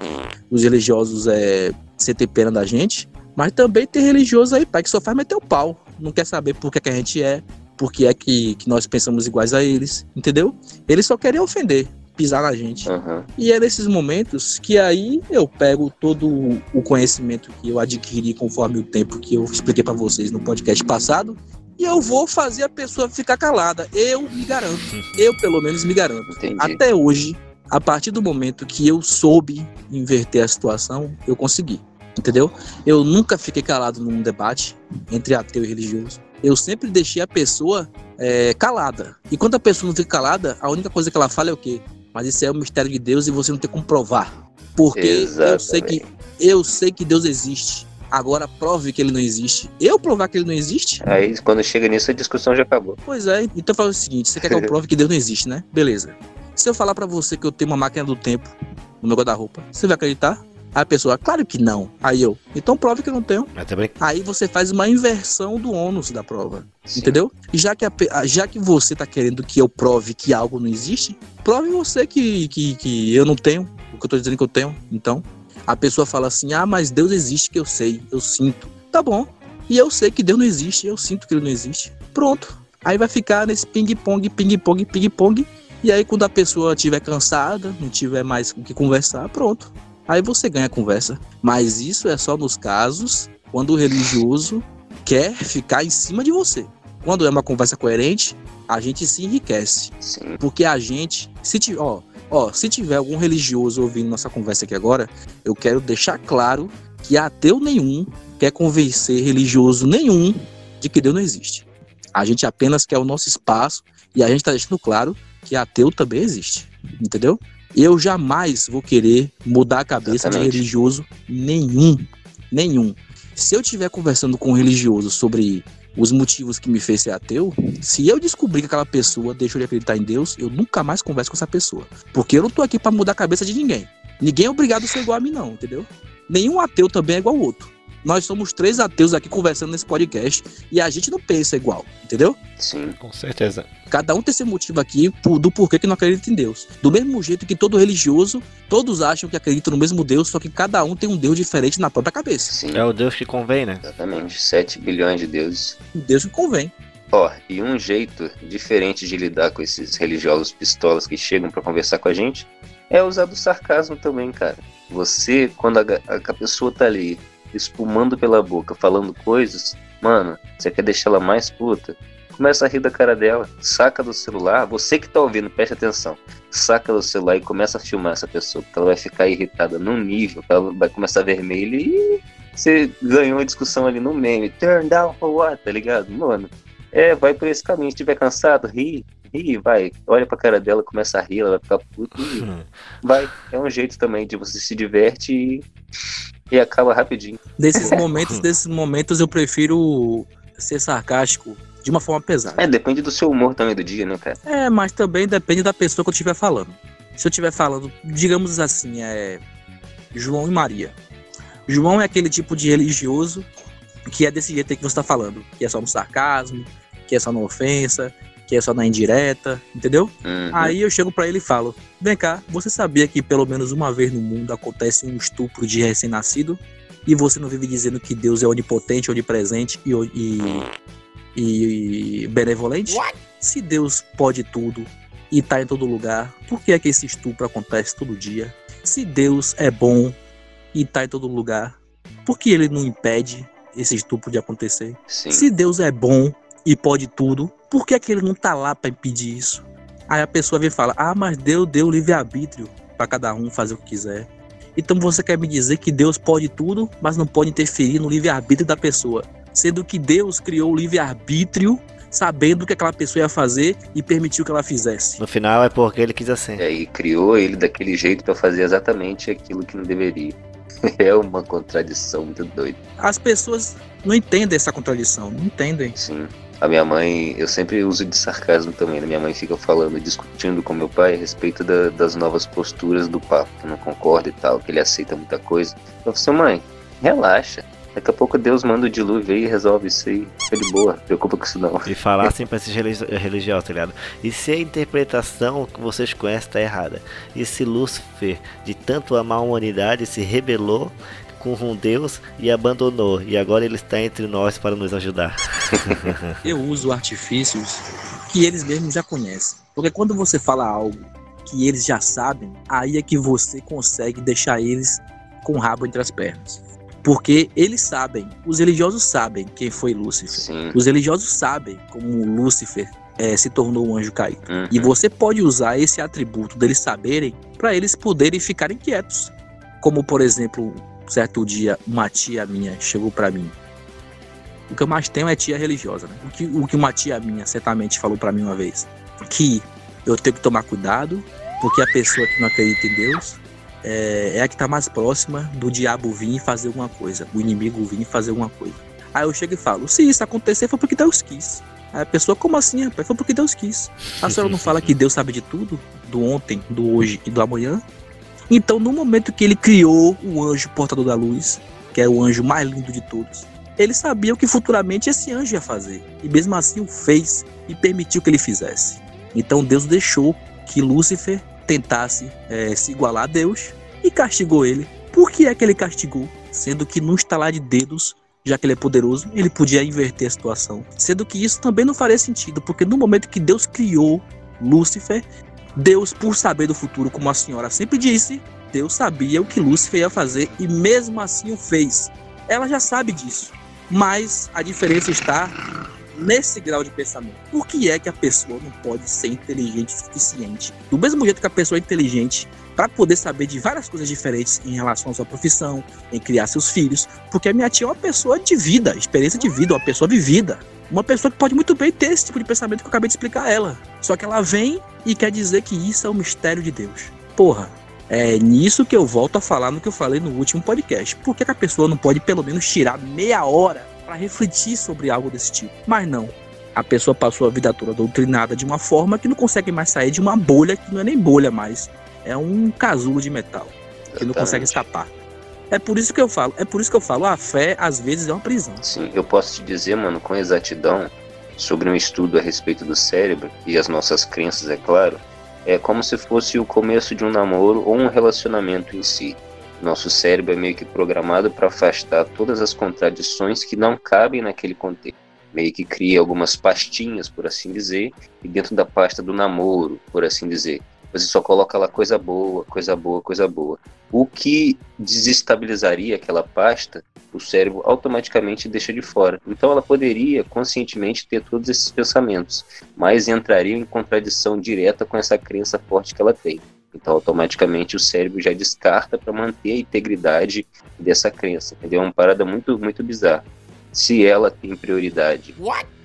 os religiosos é sentem pena da gente, mas também tem religioso aí, pai, que só faz meter o pau. Não quer saber por que, que a gente é, porque é que, que nós pensamos iguais a eles, entendeu? Eles só querem ofender, pisar na gente. Uhum. E é nesses momentos que aí eu pego todo o conhecimento que eu adquiri conforme o tempo que eu expliquei para vocês no podcast passado e eu vou fazer a pessoa ficar calada. Eu me garanto. Eu, pelo menos, me garanto. Entendi. Até hoje, a partir do momento que eu soube inverter a situação, eu consegui. Entendeu? Eu nunca fiquei calado num debate entre ateu e religioso. Eu sempre deixei a pessoa é, calada. E quando a pessoa não fica calada, a única coisa que ela fala é o quê? Mas isso é o mistério de Deus e você não tem como provar. Porque eu sei que eu sei que Deus existe. Agora prove que ele não existe. Eu provar que ele não existe? Aí quando chega nisso a discussão já acabou. Pois é, então fala o seguinte: você quer que eu prove que Deus não existe, né? Beleza. Se eu falar pra você que eu tenho uma máquina do tempo no meu guarda-roupa, você vai acreditar? A pessoa, claro que não. Aí eu, então prove que eu não tenho. Aí você faz uma inversão do ônus da prova. Sim. Entendeu? Já que, a pe- a- já que você tá querendo que eu prove que algo não existe, prove você que, que, que eu não tenho o que eu tô dizendo que eu tenho. Então, a pessoa fala assim: ah, mas Deus existe que eu sei, eu sinto. Tá bom. E eu sei que Deus não existe, eu sinto que ele não existe. Pronto. Aí vai ficar nesse ping-pong, ping-pong, ping-pong. E aí, quando a pessoa estiver cansada, não tiver mais com o que conversar, pronto. Aí você ganha a conversa. Mas isso é só nos casos quando o religioso quer ficar em cima de você. Quando é uma conversa coerente, a gente se enriquece. Sim. Porque a gente, se tiver, ó, ó, se tiver algum religioso ouvindo nossa conversa aqui agora, eu quero deixar claro que ateu nenhum quer convencer religioso nenhum de que Deus não existe. A gente apenas quer o nosso espaço e a gente está deixando claro que ateu também existe. Entendeu? Eu jamais vou querer mudar a cabeça Exatamente. de religioso nenhum. Nenhum. Se eu estiver conversando com um religioso sobre os motivos que me fez ser ateu, se eu descobrir que aquela pessoa deixou de acreditar em Deus, eu nunca mais converso com essa pessoa. Porque eu não tô aqui pra mudar a cabeça de ninguém. Ninguém é obrigado a ser igual a mim, não, entendeu? Nenhum ateu também é igual ao outro. Nós somos três ateus aqui conversando nesse podcast e a gente não pensa igual, entendeu? Sim. Com certeza. Cada um tem seu motivo aqui do porquê que não acredita em Deus. Do mesmo jeito que todo religioso, todos acham que acreditam no mesmo Deus, só que cada um tem um Deus diferente na própria cabeça. Sim. É o Deus que convém, né? Exatamente. 7 bilhões de deuses. Um Deus que convém. Ó, e um jeito diferente de lidar com esses religiosos pistolas que chegam pra conversar com a gente é usar do sarcasmo também, cara. Você, quando a- a pessoa tá ali espumando pela boca, falando coisas, mano, você quer deixar ela mais puta? Começa a rir da cara dela, saca do celular, você que tá ouvindo, preste atenção. Saca do celular e começa a filmar essa pessoa, porque ela vai ficar irritada num nível, ela vai começar vermelha e você ganhou a discussão ali no meme. Turn down for what, tá ligado? Mano, é, vai por esse caminho. Se estiver cansado, ri, ri, vai. Olha pra cara dela, começa a rir, ela vai ficar puta e vai. É um jeito também de você se diverte e, e acaba rapidinho. Desses momentos, desses momentos eu prefiro ser sarcástico de uma forma pesada. É, depende do seu humor também do dia, né, cara? É, mas também depende da pessoa que eu estiver falando. Se eu estiver falando, digamos assim, é João e Maria. João é aquele tipo de religioso que é desse jeito aí que você está falando, que é só no sarcasmo, que é só na ofensa, que é só na indireta, entendeu? Uhum. Aí eu chego pra ele e falo: Vem cá, você sabia que pelo menos uma vez no mundo acontece um estupro de recém-nascido? E você não vive dizendo que Deus é onipotente, onipresente e, e, e benevolente? Se Deus pode tudo e tá em todo lugar, por que é que esse estupro acontece todo dia? Se Deus é bom e tá em todo lugar, por que ele não impede esse estupro de acontecer? Sim. Se Deus é bom e pode tudo, por que, é que ele não tá lá pra impedir isso? Aí a pessoa vem e fala: Ah, mas Deus deu livre-arbítrio pra cada um fazer o que quiser. Então você quer me dizer que Deus pode tudo, mas não pode interferir no livre-arbítrio da pessoa. Sendo que Deus criou o livre-arbítrio sabendo o que aquela pessoa ia fazer e permitiu que ela fizesse. No final é porque ele quis assim. E aí criou ele daquele jeito pra fazer exatamente aquilo que não deveria. É uma contradição muito doida. As pessoas não entendem essa contradição, não entendem. Sim. A minha mãe, eu sempre uso de sarcasmo também, né? Minha mãe fica falando, discutindo com meu pai a respeito da- das novas posturas do Papa, que não concorda e tal, que ele aceita muita coisa. Eu falei assim, mãe, relaxa. Daqui a pouco Deus manda o dilúvio aí e resolve isso aí. Fica de boa, não preocupa com isso não. E falar assim pra religiosos, tá ligado? E se a interpretação que vocês conhecem tá errada? E se Lúcifer, de tanto amar a humanidade, se rebelou com um Deus e abandonou. E agora ele está entre nós para nos ajudar. Eu uso artifícios que eles mesmos já conhecem. Porque quando você fala algo que eles já sabem, aí é que você consegue deixar eles com o rabo entre as pernas. Porque eles sabem, os religiosos sabem quem foi Lúcifer. Sim. Os religiosos sabem como Lúcifer é, se tornou um anjo caído. Uhum. E você pode usar esse atributo deles saberem para eles poderem ficarem quietos. Como, por exemplo, certo dia, uma tia minha chegou para mim. O que eu mais tenho é tia religiosa. Né? O, que, o que uma tia minha certamente falou para mim uma vez. Que eu tenho que tomar cuidado, porque a pessoa que não acredita em Deus é, é a que está mais próxima do diabo vir e fazer alguma coisa, o inimigo vir e fazer alguma coisa. Aí eu chego e falo: se isso acontecer foi porque Deus quis. Aí a pessoa, como assim, rapaz? Foi porque Deus quis. A senhora não fala que Deus sabe de tudo? Do ontem, do hoje e do amanhã? Então, no momento que ele criou o anjo portador da luz, que é o anjo mais lindo de todos, ele sabia o que futuramente esse anjo ia fazer. E mesmo assim o fez e permitiu que ele fizesse. Então Deus deixou que Lúcifer tentasse eh, se igualar a Deus e castigou ele. Por que é que ele castigou? Sendo que num estalar de dedos, já que ele é poderoso, ele podia inverter a situação. Sendo que isso também não faria sentido, porque no momento que Deus criou Lúcifer, Deus, por saber do futuro, como a senhora sempre disse, Deus sabia o que Lúcifer ia fazer e mesmo assim o fez. Ela já sabe disso, mas a diferença está nesse grau de pensamento. Por que é que a pessoa não pode ser inteligente o suficiente? Do mesmo jeito que a pessoa é inteligente para poder saber de várias coisas diferentes em relação à sua profissão, em criar seus filhos, porque a minha tia é uma pessoa de vida, experiência de vida, uma pessoa vivida. Uma pessoa que pode muito bem ter esse tipo de pensamento que eu acabei de explicar a ela. Só que ela vem e quer dizer que isso é o mistério de Deus. Porra, é nisso que eu volto a falar no que eu falei no último podcast. Por que, que a pessoa não pode pelo menos tirar meia hora para refletir sobre algo desse tipo? Mas não. A pessoa passou a vida toda doutrinada de uma forma que não consegue mais sair de uma bolha que não é nem bolha mais. É um casulo de metal que não consegue escapar. É por isso que eu falo, é por isso que eu falo, a fé às vezes é uma prisão. Sim, eu posso te dizer, mano, com exatidão, sobre um estudo a respeito do cérebro e as nossas crenças, é claro, é como se fosse o começo de um namoro ou um relacionamento em si. Nosso cérebro é meio que programado para afastar todas as contradições que não cabem naquele contexto. Meio que cria algumas pastinhas, por assim dizer, e dentro da pasta do namoro, por assim dizer, você só coloca lá coisa boa, coisa boa, coisa boa. O que desestabilizaria aquela pasta, o cérebro automaticamente deixa de fora. Então ela poderia conscientemente ter todos esses pensamentos, mas entraria em contradição direta com essa crença forte que ela tem. Então automaticamente o cérebro já descarta para manter a integridade dessa crença. Entendeu? É uma parada muito, muito bizarra. Se ela tem prioridade,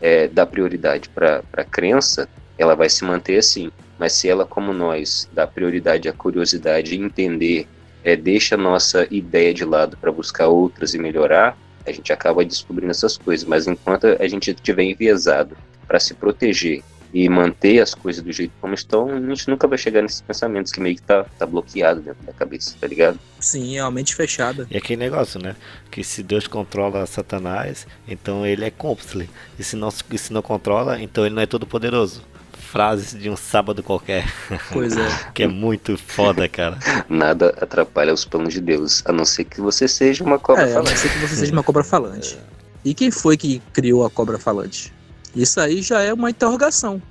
é, dá prioridade para a crença, ela vai se manter assim. Mas se ela, como nós, dá prioridade à curiosidade e entender, é, deixa a nossa ideia de lado para buscar outras e melhorar, a gente acaba descobrindo essas coisas. Mas enquanto a gente estiver enviesado para se proteger e manter as coisas do jeito como estão, a gente nunca vai chegar nesses pensamentos que meio que tá, tá bloqueado dentro da cabeça, tá ligado? Sim, é uma mente fechada. E aquele negócio, né? Que se Deus controla Satanás, então ele é cúmplice. E se não, e se não controla, então ele não é todo poderoso frases de um sábado qualquer. Pois é. que é muito foda, cara. Nada atrapalha os planos de Deus, a não ser que você seja uma cobra É, a não falante. ser que você seja uma cobra falante. E quem foi que criou a cobra falante? Isso aí já é uma interrogação.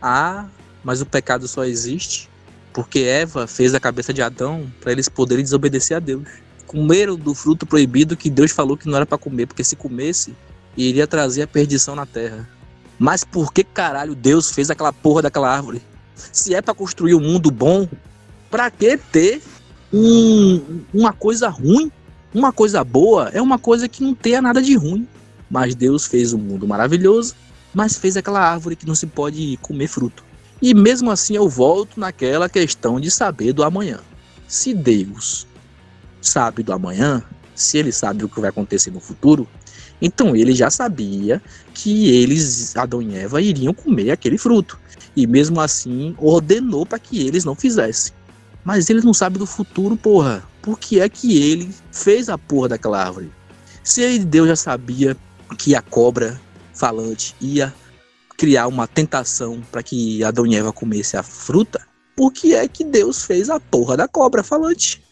Ah, mas o pecado só existe porque Eva fez a cabeça de Adão para eles poderem desobedecer a Deus. Comeram do fruto proibido que Deus falou que não era para comer, porque se comesse, iria trazer a perdição na terra. Mas por que caralho Deus fez aquela porra daquela árvore? Se é para construir um mundo bom, pra que ter um- uma coisa ruim? Uma coisa boa é uma coisa que não tenha nada de ruim. Mas Deus fez um mundo maravilhoso, mas fez aquela árvore que não se pode comer fruto. E mesmo assim eu volto naquela questão de saber do amanhã. Se Deus sabe do amanhã, se ele sabe o que vai acontecer no futuro, então ele já sabia que eles, Adão e Eva, iriam comer aquele fruto. E mesmo assim ordenou para que eles não fizessem. Mas ele não sabe do futuro, porra. Por que é que ele fez a porra daquela árvore? Se Deus já sabia que a cobra falante ia criar uma tentação para que Adão e Eva comessem a fruta, por que é que Deus fez a porra da cobra falante?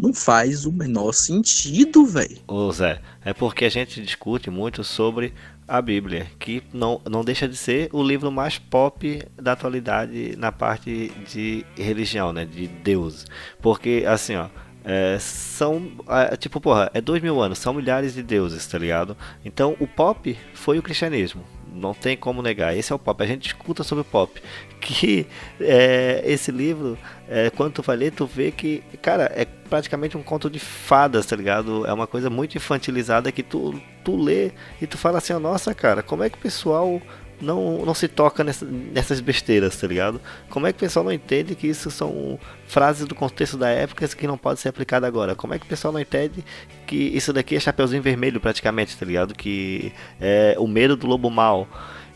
Não faz o menor sentido, velho. Ô Zé, é porque a gente discute muito sobre a Bíblia, que não, não deixa de ser o livro mais pop da atualidade na parte de religião, né? De Deus. Porque, assim, ó. É, são, é, tipo, porra, é dois mil anos, são milhares de deuses, tá ligado? Então o pop foi o cristianismo, não tem como negar. Esse é o pop. A gente escuta sobre o pop. Que é, esse livro, é, quando tu vai ler, tu vê que, cara, é praticamente um conto de fadas, tá ligado? É uma coisa muito infantilizada que tu, tu lê e tu fala assim, nossa, cara, como é que o pessoal não, não se toca nessa, nessas besteiras, tá ligado? Como é que o pessoal não entende que isso são frases do contexto da época que não pode ser aplicada agora? Como é que o pessoal não entende que isso daqui é Chapeuzinho Vermelho praticamente, tá ligado? Que é o medo do lobo mal.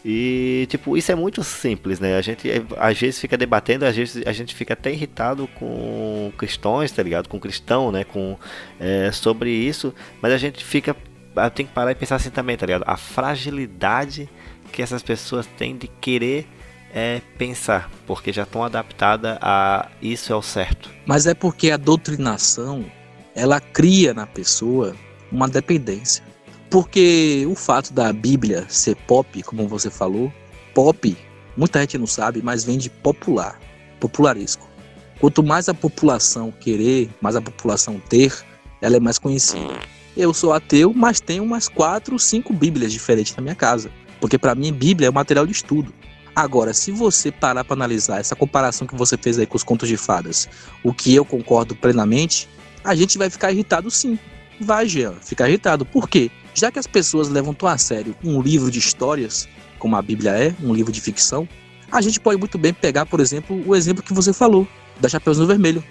E, tipo, isso é muito simples, né? A gente às vezes fica debatendo, às vezes a gente fica até irritado com cristãos, tá ligado? Com cristão, né? Com, é, sobre isso, mas a gente fica. Tem que parar e pensar assim também, tá ligado? A fragilidade que essas pessoas têm de querer é, pensar, porque já estão adaptadas a isso é o certo. Mas é porque a doutrinação ela cria na pessoa uma dependência. Porque o fato da Bíblia ser pop, como você falou, pop, muita gente não sabe, mas vem de popular, popularesco. Quanto mais a população querer, mais a população ter, ela é mais conhecida. Eu sou ateu, mas tenho umas quatro, cinco Bíblias diferentes na minha casa. Porque para mim, Bíblia é um material de estudo. Agora, se você parar para analisar essa comparação que você fez aí com os contos de fadas, o que eu concordo plenamente, a gente vai ficar irritado sim. Vai, Jean, ficar irritado. Por quê? Já que as pessoas levam tão a sério um livro de histórias, como a Bíblia é, um livro de ficção, a gente pode muito bem pegar, por exemplo, o exemplo que você falou, da Chapeuzinho Vermelho,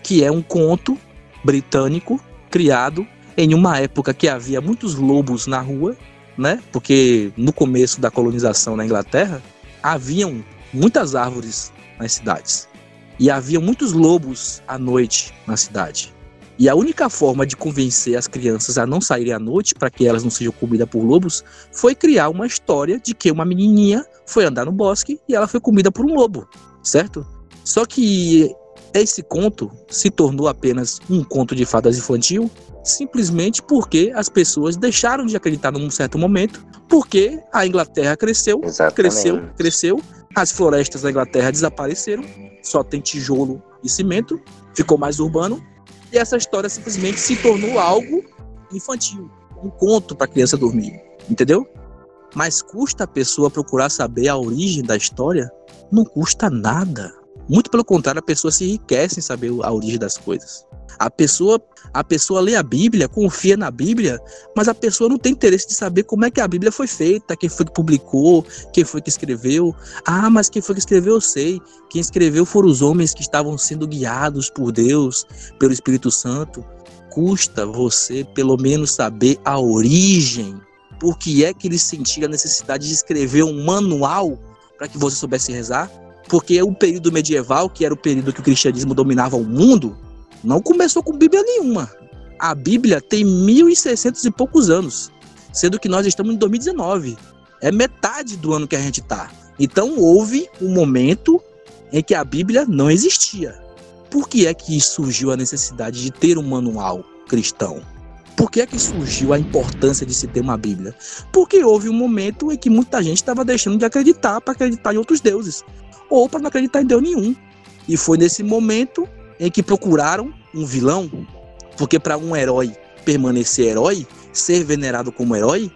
que é um conto britânico criado em uma época que havia muitos lobos na rua né? Porque no começo da colonização na Inglaterra, haviam muitas árvores nas cidades. E havia muitos lobos à noite na cidade. E a única forma de convencer as crianças a não saírem à noite para que elas não sejam comidas por lobos foi criar uma história de que uma menininha foi andar no bosque e ela foi comida por um lobo, certo? Só que esse conto se tornou apenas um conto de fadas infantil simplesmente porque as pessoas deixaram de acreditar num certo momento, porque a Inglaterra cresceu, Exatamente. cresceu, cresceu, as florestas da Inglaterra desapareceram, só tem tijolo e cimento, ficou mais urbano, e essa história simplesmente se tornou algo infantil, um conto para a criança dormir, entendeu? Mas custa a pessoa procurar saber a origem da história? Não custa nada. Muito pelo contrário, a pessoa se enriquece em saber a origem das coisas. A pessoa, a pessoa lê a Bíblia, confia na Bíblia, mas a pessoa não tem interesse de saber como é que a Bíblia foi feita, quem foi que publicou, quem foi que escreveu. Ah, mas quem foi que escreveu eu sei. Quem escreveu foram os homens que estavam sendo guiados por Deus, pelo Espírito Santo. Custa você pelo menos saber a origem. Por que é que ele sentia a necessidade de escrever um manual para que você soubesse rezar? Porque o período medieval, que era o período que o cristianismo dominava o mundo, não começou com Bíblia nenhuma. A Bíblia tem 1.600 e poucos anos, sendo que nós estamos em 2019. É metade do ano que a gente está. Então houve um momento em que a Bíblia não existia. Por que é que surgiu a necessidade de ter um manual cristão? Por que é que surgiu a importância de se ter uma Bíblia? Porque houve um momento em que muita gente estava deixando de acreditar para acreditar em outros deuses ou para não acreditar em Deus nenhum. E foi nesse momento em que procuraram um vilão, porque para um herói permanecer herói, ser venerado como herói,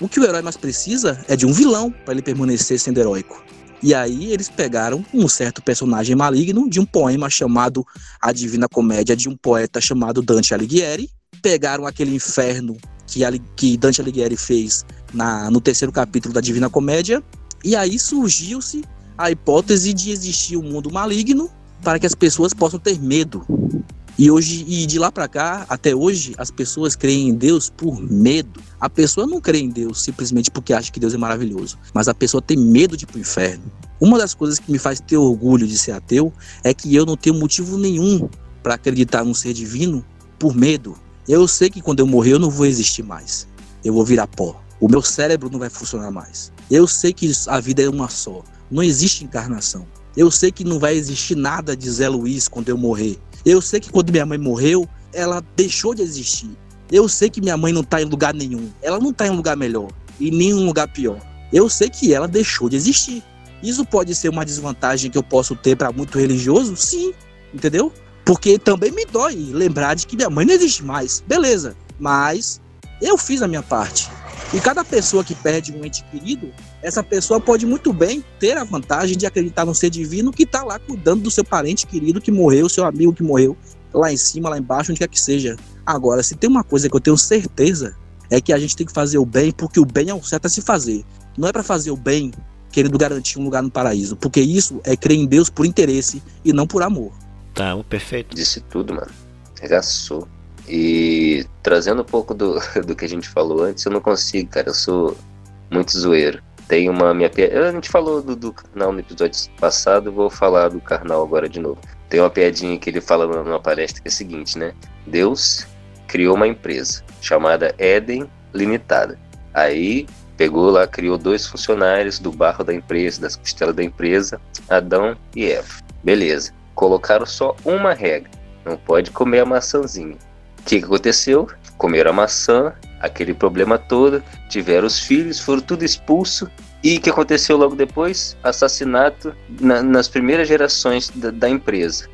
o que o herói mais precisa é de um vilão para ele permanecer sendo heróico. E aí eles pegaram um certo personagem maligno de um poema chamado A Divina Comédia de um poeta chamado Dante Alighieri, pegaram aquele inferno que, que Dante Alighieri fez na, no terceiro capítulo da Divina Comédia, e aí surgiu-se a hipótese de existir um mundo maligno para que as pessoas possam ter medo. E hoje e de lá para cá, até hoje, as pessoas creem em Deus por medo. A pessoa não crê em Deus simplesmente porque acha que Deus é maravilhoso, mas a pessoa tem medo de ir pro inferno. Uma das coisas que me faz ter orgulho de ser ateu é que eu não tenho motivo nenhum para acreditar num ser divino por medo. Eu sei que quando eu morrer eu não vou existir mais. Eu vou virar pó. O meu cérebro não vai funcionar mais. Eu sei que a vida é uma só. Não existe encarnação. Eu sei que não vai existir nada de Zé Luiz quando eu morrer. Eu sei que quando minha mãe morreu, ela deixou de existir. Eu sei que minha mãe não tá em lugar nenhum. Ela não tá em lugar melhor e nem em um lugar pior. Eu sei que ela deixou de existir. Isso pode ser uma desvantagem que eu posso ter para muito religioso? Sim, entendeu? Porque também me dói lembrar de que minha mãe não existe mais. Beleza, mas eu fiz a minha parte. E cada pessoa que perde um ente querido, essa pessoa pode muito bem ter a vantagem de acreditar no ser divino que está lá cuidando do seu parente querido que morreu, seu amigo que morreu, lá em cima, lá embaixo, onde quer que seja. Agora, se tem uma coisa que eu tenho certeza, é que a gente tem que fazer o bem porque o bem é o certo a se fazer. Não é para fazer o bem querendo garantir um lugar no paraíso, porque isso é crer em Deus por interesse e não por amor. Tá, perfeito. Disse tudo, mano. Regaçou. E trazendo um pouco do, do que a gente falou antes, eu não consigo, cara. Eu sou muito zoeiro. Tem uma minha. A gente falou do, do carnal no episódio passado, vou falar do carnal agora de novo. Tem uma piadinha que ele fala numa palestra que é a seguinte, né? Deus criou uma empresa chamada Eden Limitada. Aí pegou lá, criou dois funcionários do barro da empresa, das costelas da empresa, Adão e Eva. Beleza. Colocaram só uma regra: não pode comer a maçãzinha. O que, que aconteceu? Comeram a maçã, aquele problema todo, tiveram os filhos, foram tudo expulso. E o que aconteceu logo depois? Assassinato na, nas primeiras gerações da, da empresa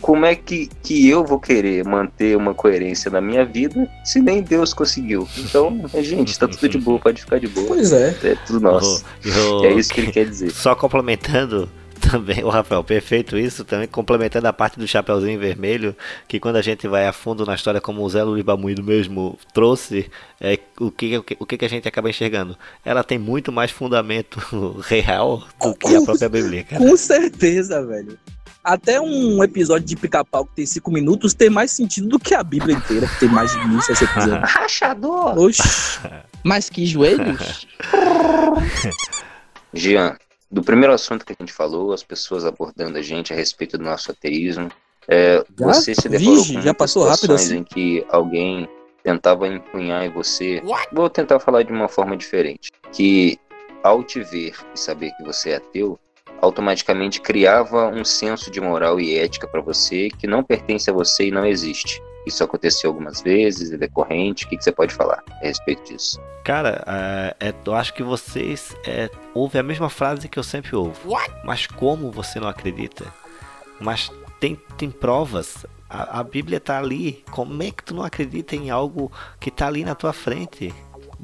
como é que, que eu vou querer manter uma coerência na minha vida se nem Deus conseguiu? Então, gente, tá tudo de boa, pode ficar de boa. Pois é. É tudo nosso. Eu- eu- É isso que ele quer dizer. Só complementando também, o Rafael, perfeito isso, também complementando a parte do Chapeuzinho Vermelho, que quando a gente vai a fundo na história, como o Zé Luiz Bamuído mesmo trouxe, é, o, que, o, que, o que que a gente acaba enxergando? Ela tem muito mais fundamento real do que a própria Bíblia, cara. Com certeza, velho. Até um episódio de pica-pau que tem cinco minutos tem mais sentido do que a Bíblia inteira, que tem mais de 1.600 anos. Rachador. Oxi. Mas que joelhos? Jean, do primeiro assunto que a gente falou, as pessoas abordando a gente a respeito do nosso ateísmo, é, Já? você se deparou Vige, com já passou rápido situações assim? em que alguém tentava empunhar em você. Vou tentar falar de uma forma diferente. Que ao te ver e saber que você é ateu, automaticamente criava um senso de moral e ética para você que não pertence a você e não existe. Isso aconteceu algumas vezes, é decorrente. O que, que você pode falar a respeito disso? Cara, é, é, eu acho que vocês é, ouvem a mesma frase que eu sempre ouvo. Mas como você não acredita? Mas tem, tem provas. A, a Bíblia tá ali. Como é que tu não acredita em algo que tá ali na tua frente?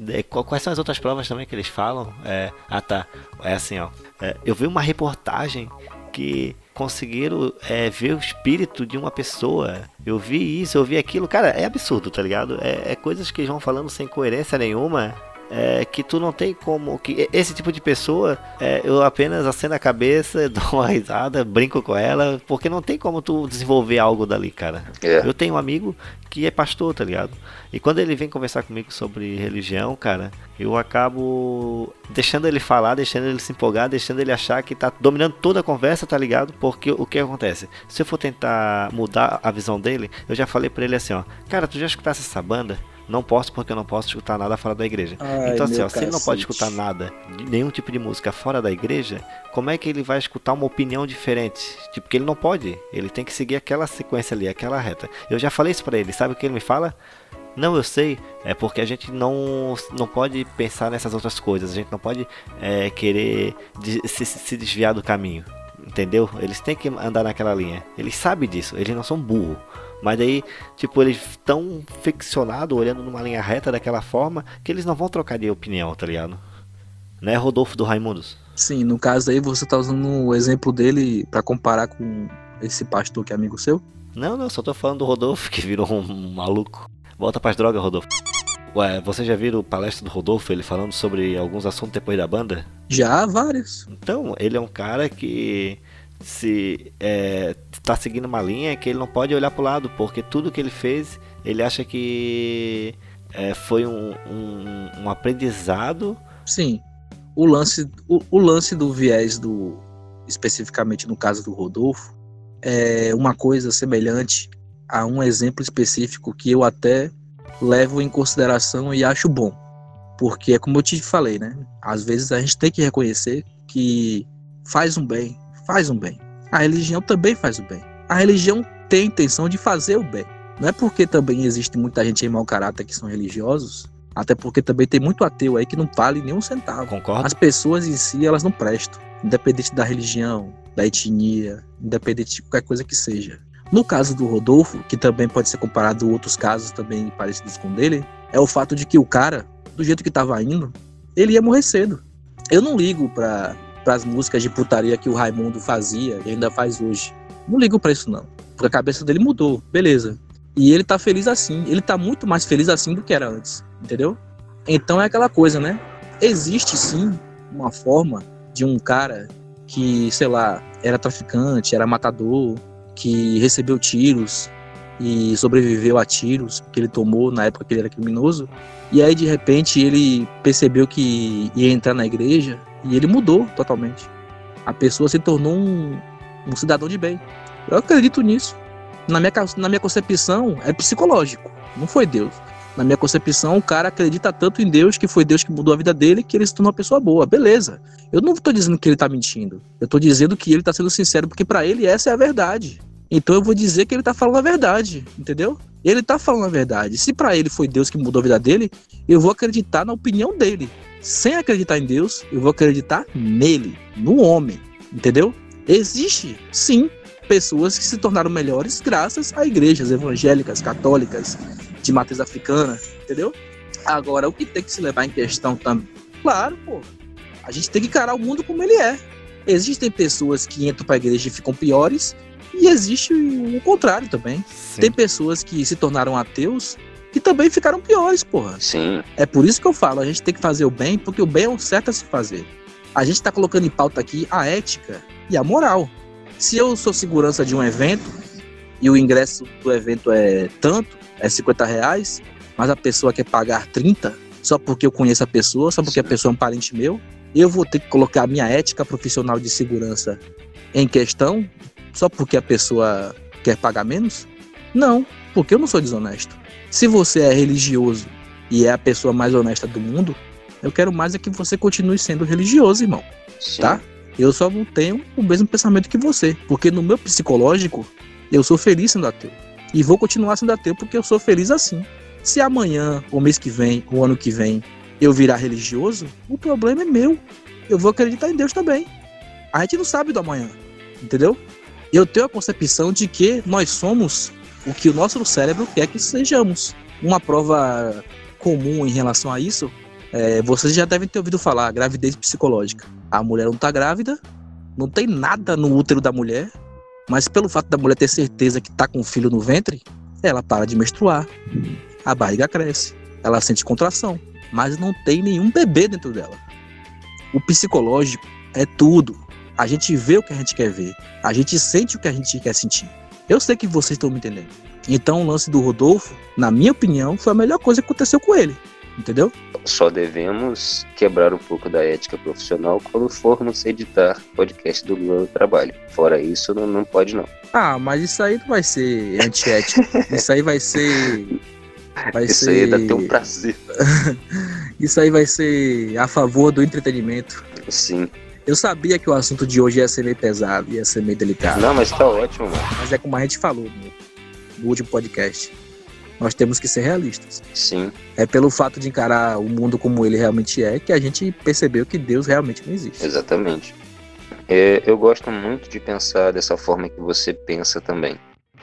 É, qu- Quais são as outras provas também que eles falam? É, ah tá, é assim ó. É, eu vi uma reportagem que conseguiram é, ver o espírito de uma pessoa. Eu vi isso, eu vi aquilo. Cara, é absurdo, tá ligado? É, é coisas que eles vão falando sem coerência nenhuma. É, que tu não tem como. que Esse tipo de pessoa, é, eu apenas aceno a cabeça, dou uma risada, brinco com ela, porque não tem como tu desenvolver algo dali, cara. É. Eu tenho um amigo que é pastor, tá ligado? E quando ele vem conversar comigo sobre religião, cara, eu acabo deixando ele falar, deixando ele se empolgar, deixando ele achar que tá dominando toda a conversa, tá ligado? Porque o que acontece? Se eu for tentar mudar a visão dele, eu já falei pra ele assim, ó, cara, tu já escutasse essa banda? Não posso porque eu não posso escutar nada fora da igreja. Ai, então assim, ó, se ele não pode escutar nada, nenhum tipo de música fora da igreja, como é que ele vai escutar uma opinião diferente? Tipo, que ele não pode. Ele tem que seguir aquela sequência ali, aquela reta. Eu já falei isso pra ele, sabe o que ele me fala? Não, eu sei, é porque a gente não, não pode pensar nessas outras coisas, a gente não pode é, querer de- se, se desviar do caminho, entendeu? Eles têm que andar naquela linha, eles sabem disso, eles não são burros, mas daí, tipo, eles estão ficcionados, olhando numa linha reta daquela forma, que eles não vão trocar de opinião, tá ligado? Né, Rodolfo do Raimundos? Sim, no caso aí você tá usando o exemplo dele pra comparar com esse pastor que é amigo seu? Não, não, só tô falando do Rodolfo, que virou um maluco. Volta pras drogas, Rodolfo. Ué, vocês já viram palestra do Rodolfo, ele falando sobre alguns assuntos depois da banda? Já vários. Então, ele é um cara que se é, tá seguindo uma linha que ele não pode olhar pro lado, porque tudo que ele fez, ele acha que é, foi um, um, um aprendizado. Sim. O lance, o, o lance do viés do. Especificamente no caso do Rodolfo, é uma coisa semelhante a um exemplo específico que eu até levo em consideração e acho bom. Porque é como eu te falei, né? Às vezes a gente tem que reconhecer que faz um bem, faz um bem. A religião também faz o bem. A religião tem a intenção de fazer o bem. Não é porque também existe muita gente em mau caráter que são religiosos, até porque também tem muito ateu aí que não vale nem um centavo. Concordo. As pessoas em si, elas não prestam, independente da religião, da etnia, independente de qualquer coisa que seja. No caso do Rodolfo, que também pode ser comparado a outros casos também parecidos com dele, é o fato de que o cara, do jeito que tava indo, ele ia morrer cedo. Eu não ligo para as músicas de putaria que o Raimundo fazia e ainda faz hoje. Não ligo para isso não, porque a cabeça dele mudou, beleza. E ele tá feliz assim, ele tá muito mais feliz assim do que era antes, entendeu? Então é aquela coisa, né? Existe sim uma forma de um cara que, sei lá, era traficante, era matador, que recebeu tiros e sobreviveu a tiros que ele tomou na época que ele era criminoso. E aí de repente ele percebeu que ia entrar na igreja e ele mudou totalmente. A pessoa se tornou um, um cidadão de bem. Eu acredito nisso. Na minha, na minha concepção é psicológico, não foi Deus. Na minha concepção, o cara acredita tanto em Deus que foi Deus que mudou a vida dele que ele se tornou uma pessoa boa. Beleza. Eu não estou dizendo que ele está mentindo. Eu estou dizendo que ele está sendo sincero porque para ele essa é a verdade. Então eu vou dizer que ele está falando a verdade, entendeu? Ele está falando a verdade. Se para ele foi Deus que mudou a vida dele, eu vou acreditar na opinião dele. Sem acreditar em Deus, eu vou acreditar nele, no homem, entendeu? Existe, sim, pessoas que se tornaram melhores graças a igrejas evangélicas, católicas, de matriz africana, entendeu? Agora, o que tem que se levar em questão também? Claro, pô, a gente tem que encarar o mundo como ele é. Existem pessoas que entram para a igreja e ficam piores, e existe o contrário também. Sim. Tem pessoas que se tornaram ateus que também ficaram piores, porra. Sim. É por isso que eu falo, a gente tem que fazer o bem, porque o bem é o certo a se fazer. A gente está colocando em pauta aqui a ética e a moral. Se eu sou segurança de um evento e o ingresso do evento é tanto, é 50 reais, mas a pessoa quer pagar 30 só porque eu conheço a pessoa, só porque Sim. a pessoa é um parente meu, eu vou ter que colocar a minha ética profissional de segurança em questão só porque a pessoa quer pagar menos? Não, porque eu não sou desonesto. Se você é religioso e é a pessoa mais honesta do mundo, eu quero mais é que você continue sendo religioso, irmão. Sim. Tá? Eu só não tenho o mesmo pensamento que você, porque no meu psicológico eu sou feliz sendo ateu. E vou continuar sendo ateu porque eu sou feliz assim. Se amanhã, ou mês que vem, ou ano que vem, eu virar religioso, o problema é meu. Eu vou acreditar em Deus também. A gente não sabe do amanhã, entendeu? Eu tenho a concepção de que nós somos o que o nosso cérebro quer que sejamos. Uma prova comum em relação a isso é, vocês já devem ter ouvido falar, gravidez psicológica. A mulher não tá grávida, não tem nada no útero da mulher, mas pelo fato da mulher ter certeza que tá com um filho no ventre, ela para de menstruar. A barriga cresce, ela sente contração, mas não tem nenhum bebê dentro dela. O psicológico é tudo. A gente vê o que a gente quer ver, a gente sente o que a gente quer sentir. Eu sei que vocês estão me entendendo. Então o lance do Rodolfo, na minha opinião, foi a melhor coisa que aconteceu com ele entendeu? Só devemos quebrar um pouco da ética profissional quando formos editar podcast do Lula do Trabalho. Fora isso, não, não pode não. Ah, mas isso aí não vai ser antiético. isso aí vai ser. Vai isso ser... aí ainda tem um prazer. isso aí vai ser a favor do entretenimento. Sim. Eu sabia que o assunto de hoje ia ser meio pesado, ia ser meio delicado. Não, mas tá ótimo, mano. Mas é como a gente falou no, no último podcast nós temos que ser realistas. Sim. É pelo fato de encarar o mundo como ele realmente é que a gente percebeu que Deus realmente não existe. Exatamente. É, eu gosto muito de pensar dessa forma que você pensa também.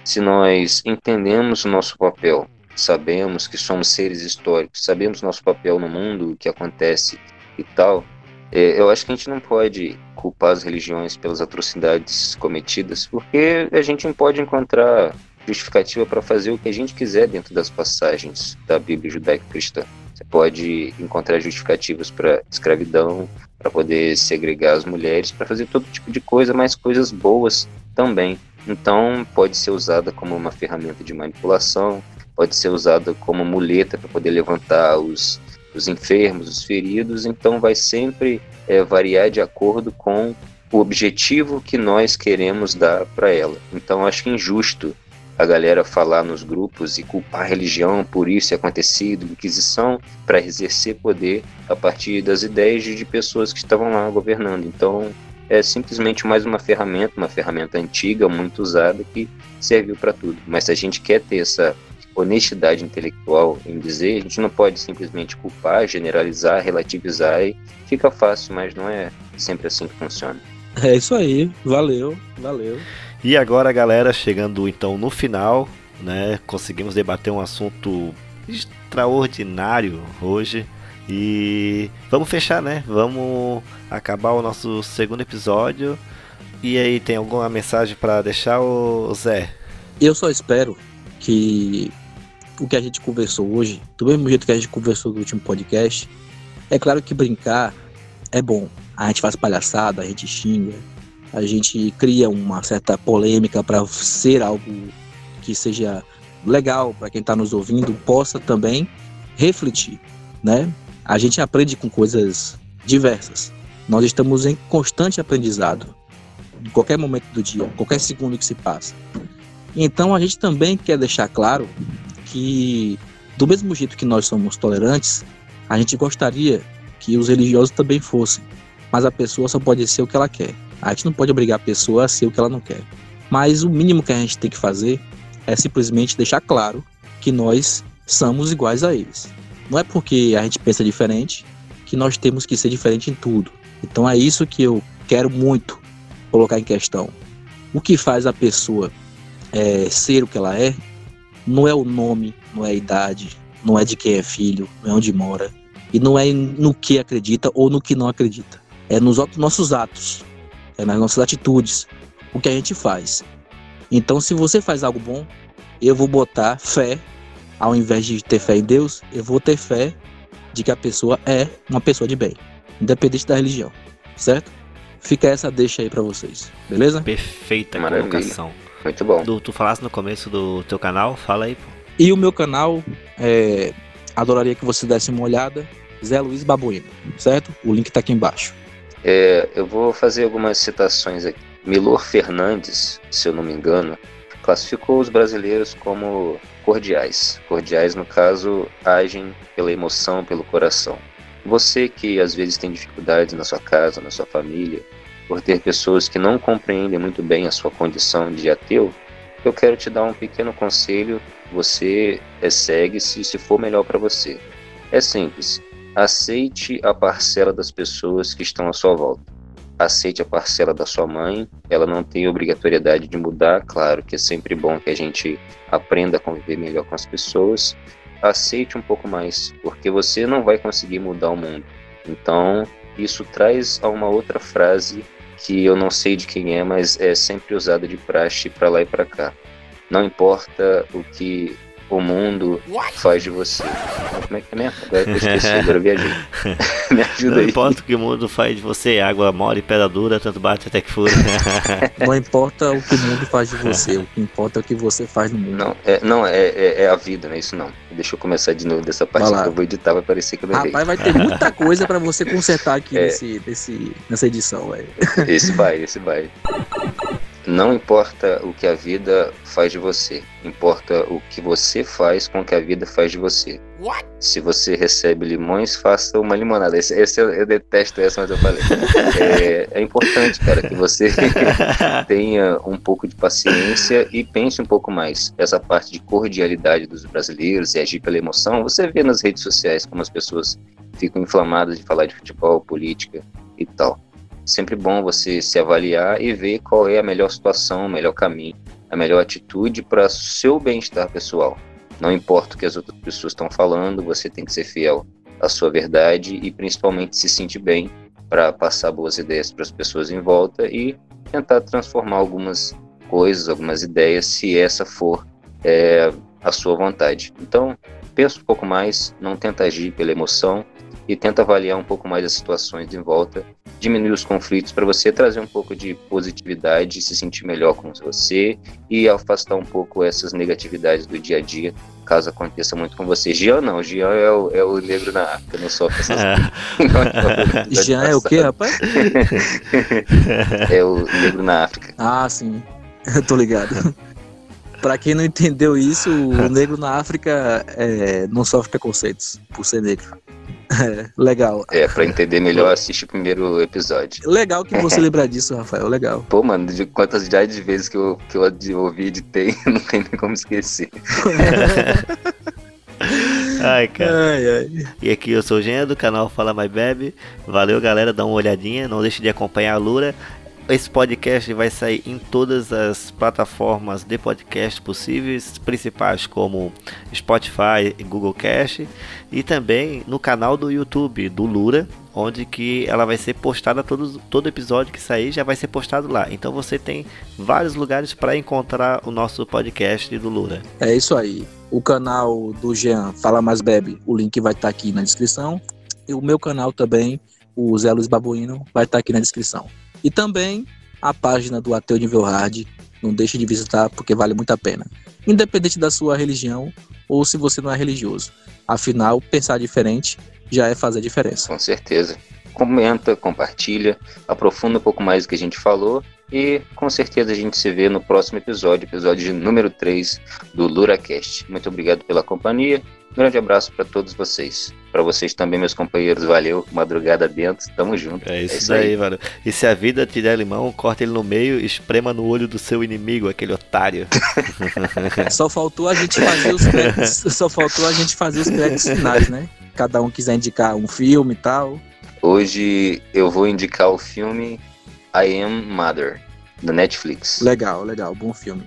Se nós entendemos o nosso papel, sabemos que somos seres históricos, sabemos nosso papel no mundo, o que acontece e tal, é, eu acho que a gente não pode culpar as religiões pelas atrocidades cometidas, porque a gente pode encontrar justificativa para fazer o que a gente quiser dentro das passagens da Bíblia judaico-cristã. Você pode encontrar justificativas para escravidão, para poder segregar as mulheres, para fazer todo tipo de coisa, mas coisas boas também. Então, pode ser usada como uma ferramenta de manipulação, pode ser usada como muleta para poder levantar os, os enfermos, os feridos. Então, vai sempre é, variar de acordo com o objetivo que nós queremos dar para ela. Então, acho injusto a galera falar nos grupos e culpar a religião por isso acontecido, Inquisição, para exercer poder a partir das ideias de pessoas que estavam lá governando. Então, é simplesmente mais uma ferramenta, uma ferramenta antiga, muito usada, que serviu para tudo. Mas se a gente quer ter essa honestidade intelectual em dizer, a gente não pode simplesmente culpar, generalizar, relativizar e fica fácil, mas não é sempre assim que funciona. É isso aí, valeu, valeu. E agora, galera, chegando então no final, né? Conseguimos debater um assunto extraordinário hoje. E vamos fechar, né? Vamos acabar o nosso segundo episódio. E aí, tem alguma mensagem para deixar, o Zé? Eu só espero que o que a gente conversou hoje, do mesmo jeito que a gente conversou no último podcast, é claro que brincar é bom. A gente faz palhaçada, a gente xinga, a gente cria uma certa polêmica para ser algo que seja legal para quem está nos ouvindo, possa também refletir, né? A gente aprende com coisas diversas. Nós estamos em constante aprendizado, em qualquer momento do dia, qualquer segundo que se passa. Então a gente também quer deixar claro que, do mesmo jeito que nós somos tolerantes, a gente gostaria que os religiosos também fossem. Mas a pessoa só pode ser o que ela quer. A gente não pode obrigar a pessoa a ser o que ela não quer. Mas o mínimo que a gente tem que fazer é simplesmente deixar claro que nós somos iguais a eles. Não é porque a gente pensa diferente que nós temos que ser diferente em tudo. Então é isso que eu quero muito colocar em questão. O que faz a pessoa é, ser o que ela é não é o nome, não é a idade, não é de quem é filho, não é onde mora, e não é no que acredita ou no que não acredita. É nos nossos atos, é nas nossas atitudes, o que a gente faz. Então, se você faz algo bom, eu vou botar fé, ao invés de ter fé em Deus, eu vou ter fé de que a pessoa é uma pessoa de bem, independente da religião, certo? Fica essa deixa aí para vocês, beleza? Perfeita Maravilha. colocação. Muito bom. Du, tu falaste no começo do teu canal, fala aí, pô. E o meu canal, é, adoraria que você desse uma olhada, Zé Luiz Babuíno, certo? O link tá aqui embaixo. É, eu vou fazer algumas citações aqui. Milor Fernandes, se eu não me engano, classificou os brasileiros como cordiais. Cordiais, no caso, agem pela emoção, pelo coração. Você que às vezes tem dificuldades na sua casa, na sua família, por ter pessoas que não compreendem muito bem a sua condição de ateu, eu quero te dar um pequeno conselho. Você é, segue-se se for melhor para você. É simples. Aceite a parcela das pessoas que estão à sua volta. Aceite a parcela da sua mãe. Ela não tem obrigatoriedade de mudar. Claro que é sempre bom que a gente aprenda a conviver melhor com as pessoas. Aceite um pouco mais, porque você não vai conseguir mudar o mundo. Então, isso traz a uma outra frase que eu não sei de quem é, mas é sempre usada de praxe para lá e para cá. Não importa o que o mundo faz de você. Como é que é mesmo? Agora eu esqueci, agora eu viajei. Me ajuda Não aí. importa o que o mundo faz de você, água mole e pedra dura, tanto bate até que fura. Não importa o que o mundo faz de você, o que importa é o que você faz no mundo. Não, é, não é, é, é a vida, não é isso não. Deixa eu começar de novo dessa parte que eu vou editar, vai parecer que eu não errei. Rapaz, vai ter muita coisa pra você consertar aqui É. nesse, nesse, nessa edição, velho. Esse vai, esse vai. Não importa o que a vida faz de você, importa o que você faz com o que a vida faz de você. Se você recebe limões, faça uma limonada. Esse, esse eu, eu detesto essa, mas eu falei. É, é importante, cara, que você tenha um pouco de paciência e pense um pouco mais. Essa parte de cordialidade dos brasileiros e agir pela emoção, você vê nas redes sociais como as pessoas ficam inflamadas de falar de futebol, política e tal sempre bom você se avaliar e ver qual é a melhor situação, o melhor caminho, a melhor atitude para seu bem-estar pessoal. Não importa o que as outras pessoas estão falando, você tem que ser fiel à sua verdade e principalmente se sentir bem para passar boas ideias para as pessoas em volta e tentar transformar algumas coisas, algumas ideias, se essa for é, a sua vontade. Então, pensa um pouco mais, não tenta agir pela emoção e tenta avaliar um pouco mais as situações em volta diminuir os conflitos para você trazer um pouco de positividade, se sentir melhor com você e afastar um pouco essas negatividades do dia a dia, caso aconteça muito com você. Jean não, Jean é o, é o negro na África, não sofre essas Jean é o quê, rapaz? É o negro na África. Ah, sim. Eu tô ligado. Pra quem não entendeu isso, o negro na África é, não sofre preconceitos por ser negro. É, legal. É, pra entender melhor, assiste o primeiro episódio. Legal que você lembra disso, Rafael. Legal. Pô, mano, de quantas já de vezes que eu, que eu ouvi e tem, não tem nem como esquecer. Ai, cara. Ai, ai. E aqui eu sou o Jean do canal Fala Mais Bebe. Valeu, galera. Dá uma olhadinha. Não deixe de acompanhar a Lura. Esse podcast vai sair em todas as plataformas de podcast possíveis, principais como Spotify Google Cast, e também no canal do YouTube do Lura, onde que ela vai ser postada todo todo episódio que sair já vai ser postado lá. Então você tem vários lugares para encontrar o nosso podcast do Lura. É isso aí. O canal do Jean Fala Mais Bebe, o link vai estar aqui na descrição. E o meu canal também, o Zé Luiz Babuíno, vai estar aqui na descrição. E também a página do Ateu Nível Hard. Não deixe de visitar porque vale muito a pena. Independente da sua religião ou se você não é religioso. Afinal, pensar diferente já é fazer diferença. Com certeza. Comenta, compartilha, aprofunda um pouco mais do que a gente falou e com certeza a gente se vê no próximo episódio, episódio número 3 do LuraCast. Muito obrigado pela companhia. Um grande abraço para todos vocês. Para vocês também, meus companheiros. Valeu. Madrugada dentro. Tamo junto. É isso, daí, mano. E se a vida te der limão, corta ele no meio e esprema no olho do seu inimigo, aquele otário. Só faltou a gente fazer os créditos, só faltou a gente fazer os créditos finais, né? Cada um quiser indicar um filme e tal. Hoje eu vou indicar o filme I Am Mother, da Netflix. Legal, legal, bom filme.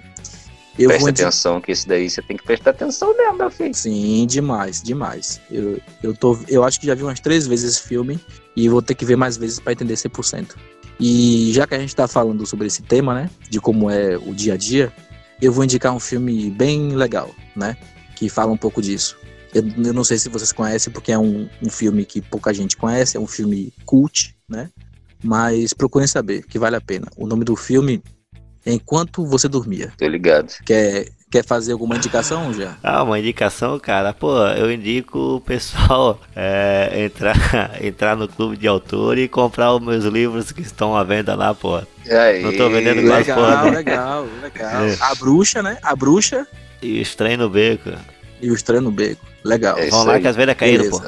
Eu Presta atenção que esse daí você tem que prestar atenção mesmo, meu filho. Sim, demais, demais. Eu, eu, tô, eu acho que já vi umas três vezes esse filme e vou ter que ver mais vezes para entender 100%. E já que a gente tá falando sobre esse tema, né, de como é o dia a dia, eu vou indicar um filme bem legal, né, que fala um pouco disso. Eu, eu não sei se vocês conhecem, porque é um, um filme que pouca gente conhece, é um filme cult, né, mas procurem saber, que vale a pena. O nome do filme é Enquanto Você Dormia. Tô ligado. Quer, quer fazer alguma indicação já? Ah, uma indicação, cara. Pô, eu indico o pessoal é, entrar, entrar no clube de autor e comprar os meus livros que estão à venda lá, pô. Aí, Não tô vendendo quase Legal, porra, né? legal, legal. É. A bruxa, né? A bruxa E os trem no beco. e o estranho no beco. Legal. É Vão isso lá aí. que as velhas caíram, pô.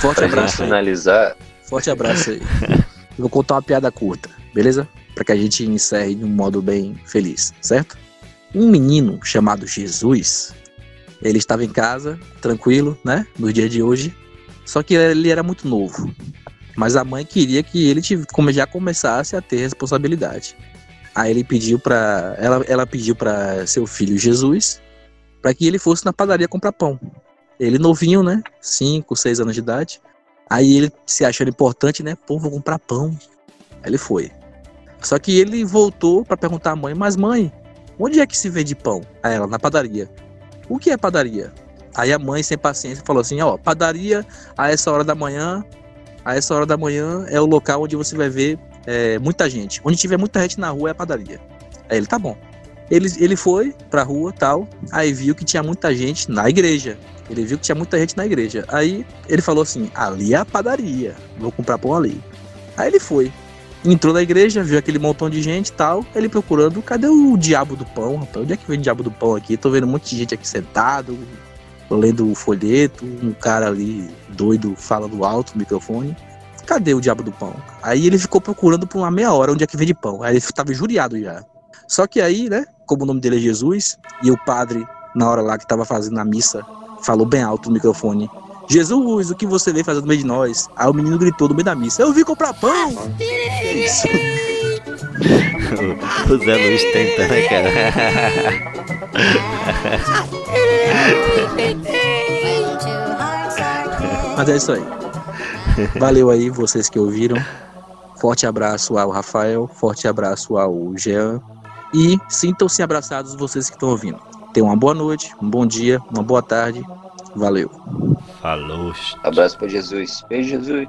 Forte Pra abraço finalizar, Forte abraço aí. Eu vou contar uma piada curta, beleza? Pra que a gente encerre de um modo bem feliz, certo? Um menino chamado Jesus, ele estava em casa, tranquilo, né? No dia de hoje. Só que ele era muito novo. Mas a mãe queria que ele já começasse a ter responsabilidade. Aí ele pediu para ela, ela pediu para seu filho Jesus para que ele fosse na padaria comprar pão. Ele novinho, né? 5, 6 anos de idade. Aí ele se achando importante, né? Pô, vou comprar pão. Aí ele foi. Só que ele voltou para perguntar à mãe: Mas mãe, onde é que se vende pão? A ela, na padaria. O que é padaria? Aí a mãe, sem paciência, falou assim: Ó, padaria a essa hora da manhã. A essa hora da manhã é o local onde você vai ver é, muita gente. Onde tiver muita gente na rua é a padaria. Aí ele, tá bom. Ele, ele foi pra rua tal, aí viu que tinha muita gente na igreja. Ele viu que tinha muita gente na igreja. Aí ele falou assim: ali é a padaria, vou comprar pão ali. Aí ele foi. Entrou na igreja, viu aquele montão de gente tal. Ele procurando, cadê o diabo do pão, rapaz? Onde é que vem o diabo do pão aqui? Tô vendo um monte de gente aqui sentado, lendo o folheto, um cara ali doido falando alto no microfone. Cadê o diabo do pão? Aí ele ficou procurando por uma meia hora onde é que vende pão. Aí ele tava injuriado já. Só que aí, né, como o nome dele é Jesus, e o padre, na hora lá que tava fazendo a missa, falou bem alto no microfone: Jesus, o que você veio fazer no meio de nós? Aí o menino gritou no meio da missa: Eu vim comprar pão! Isso. o Zé Luiz tenta, né, cara? Mas é isso aí. Valeu aí, vocês que ouviram. Forte abraço ao Rafael, forte abraço ao Jean. E sintam-se abraçados vocês que estão ouvindo. Tenham uma boa noite, um bom dia, uma boa tarde. Valeu. Falou. abraço pra Jesus. Beijo, Jesus.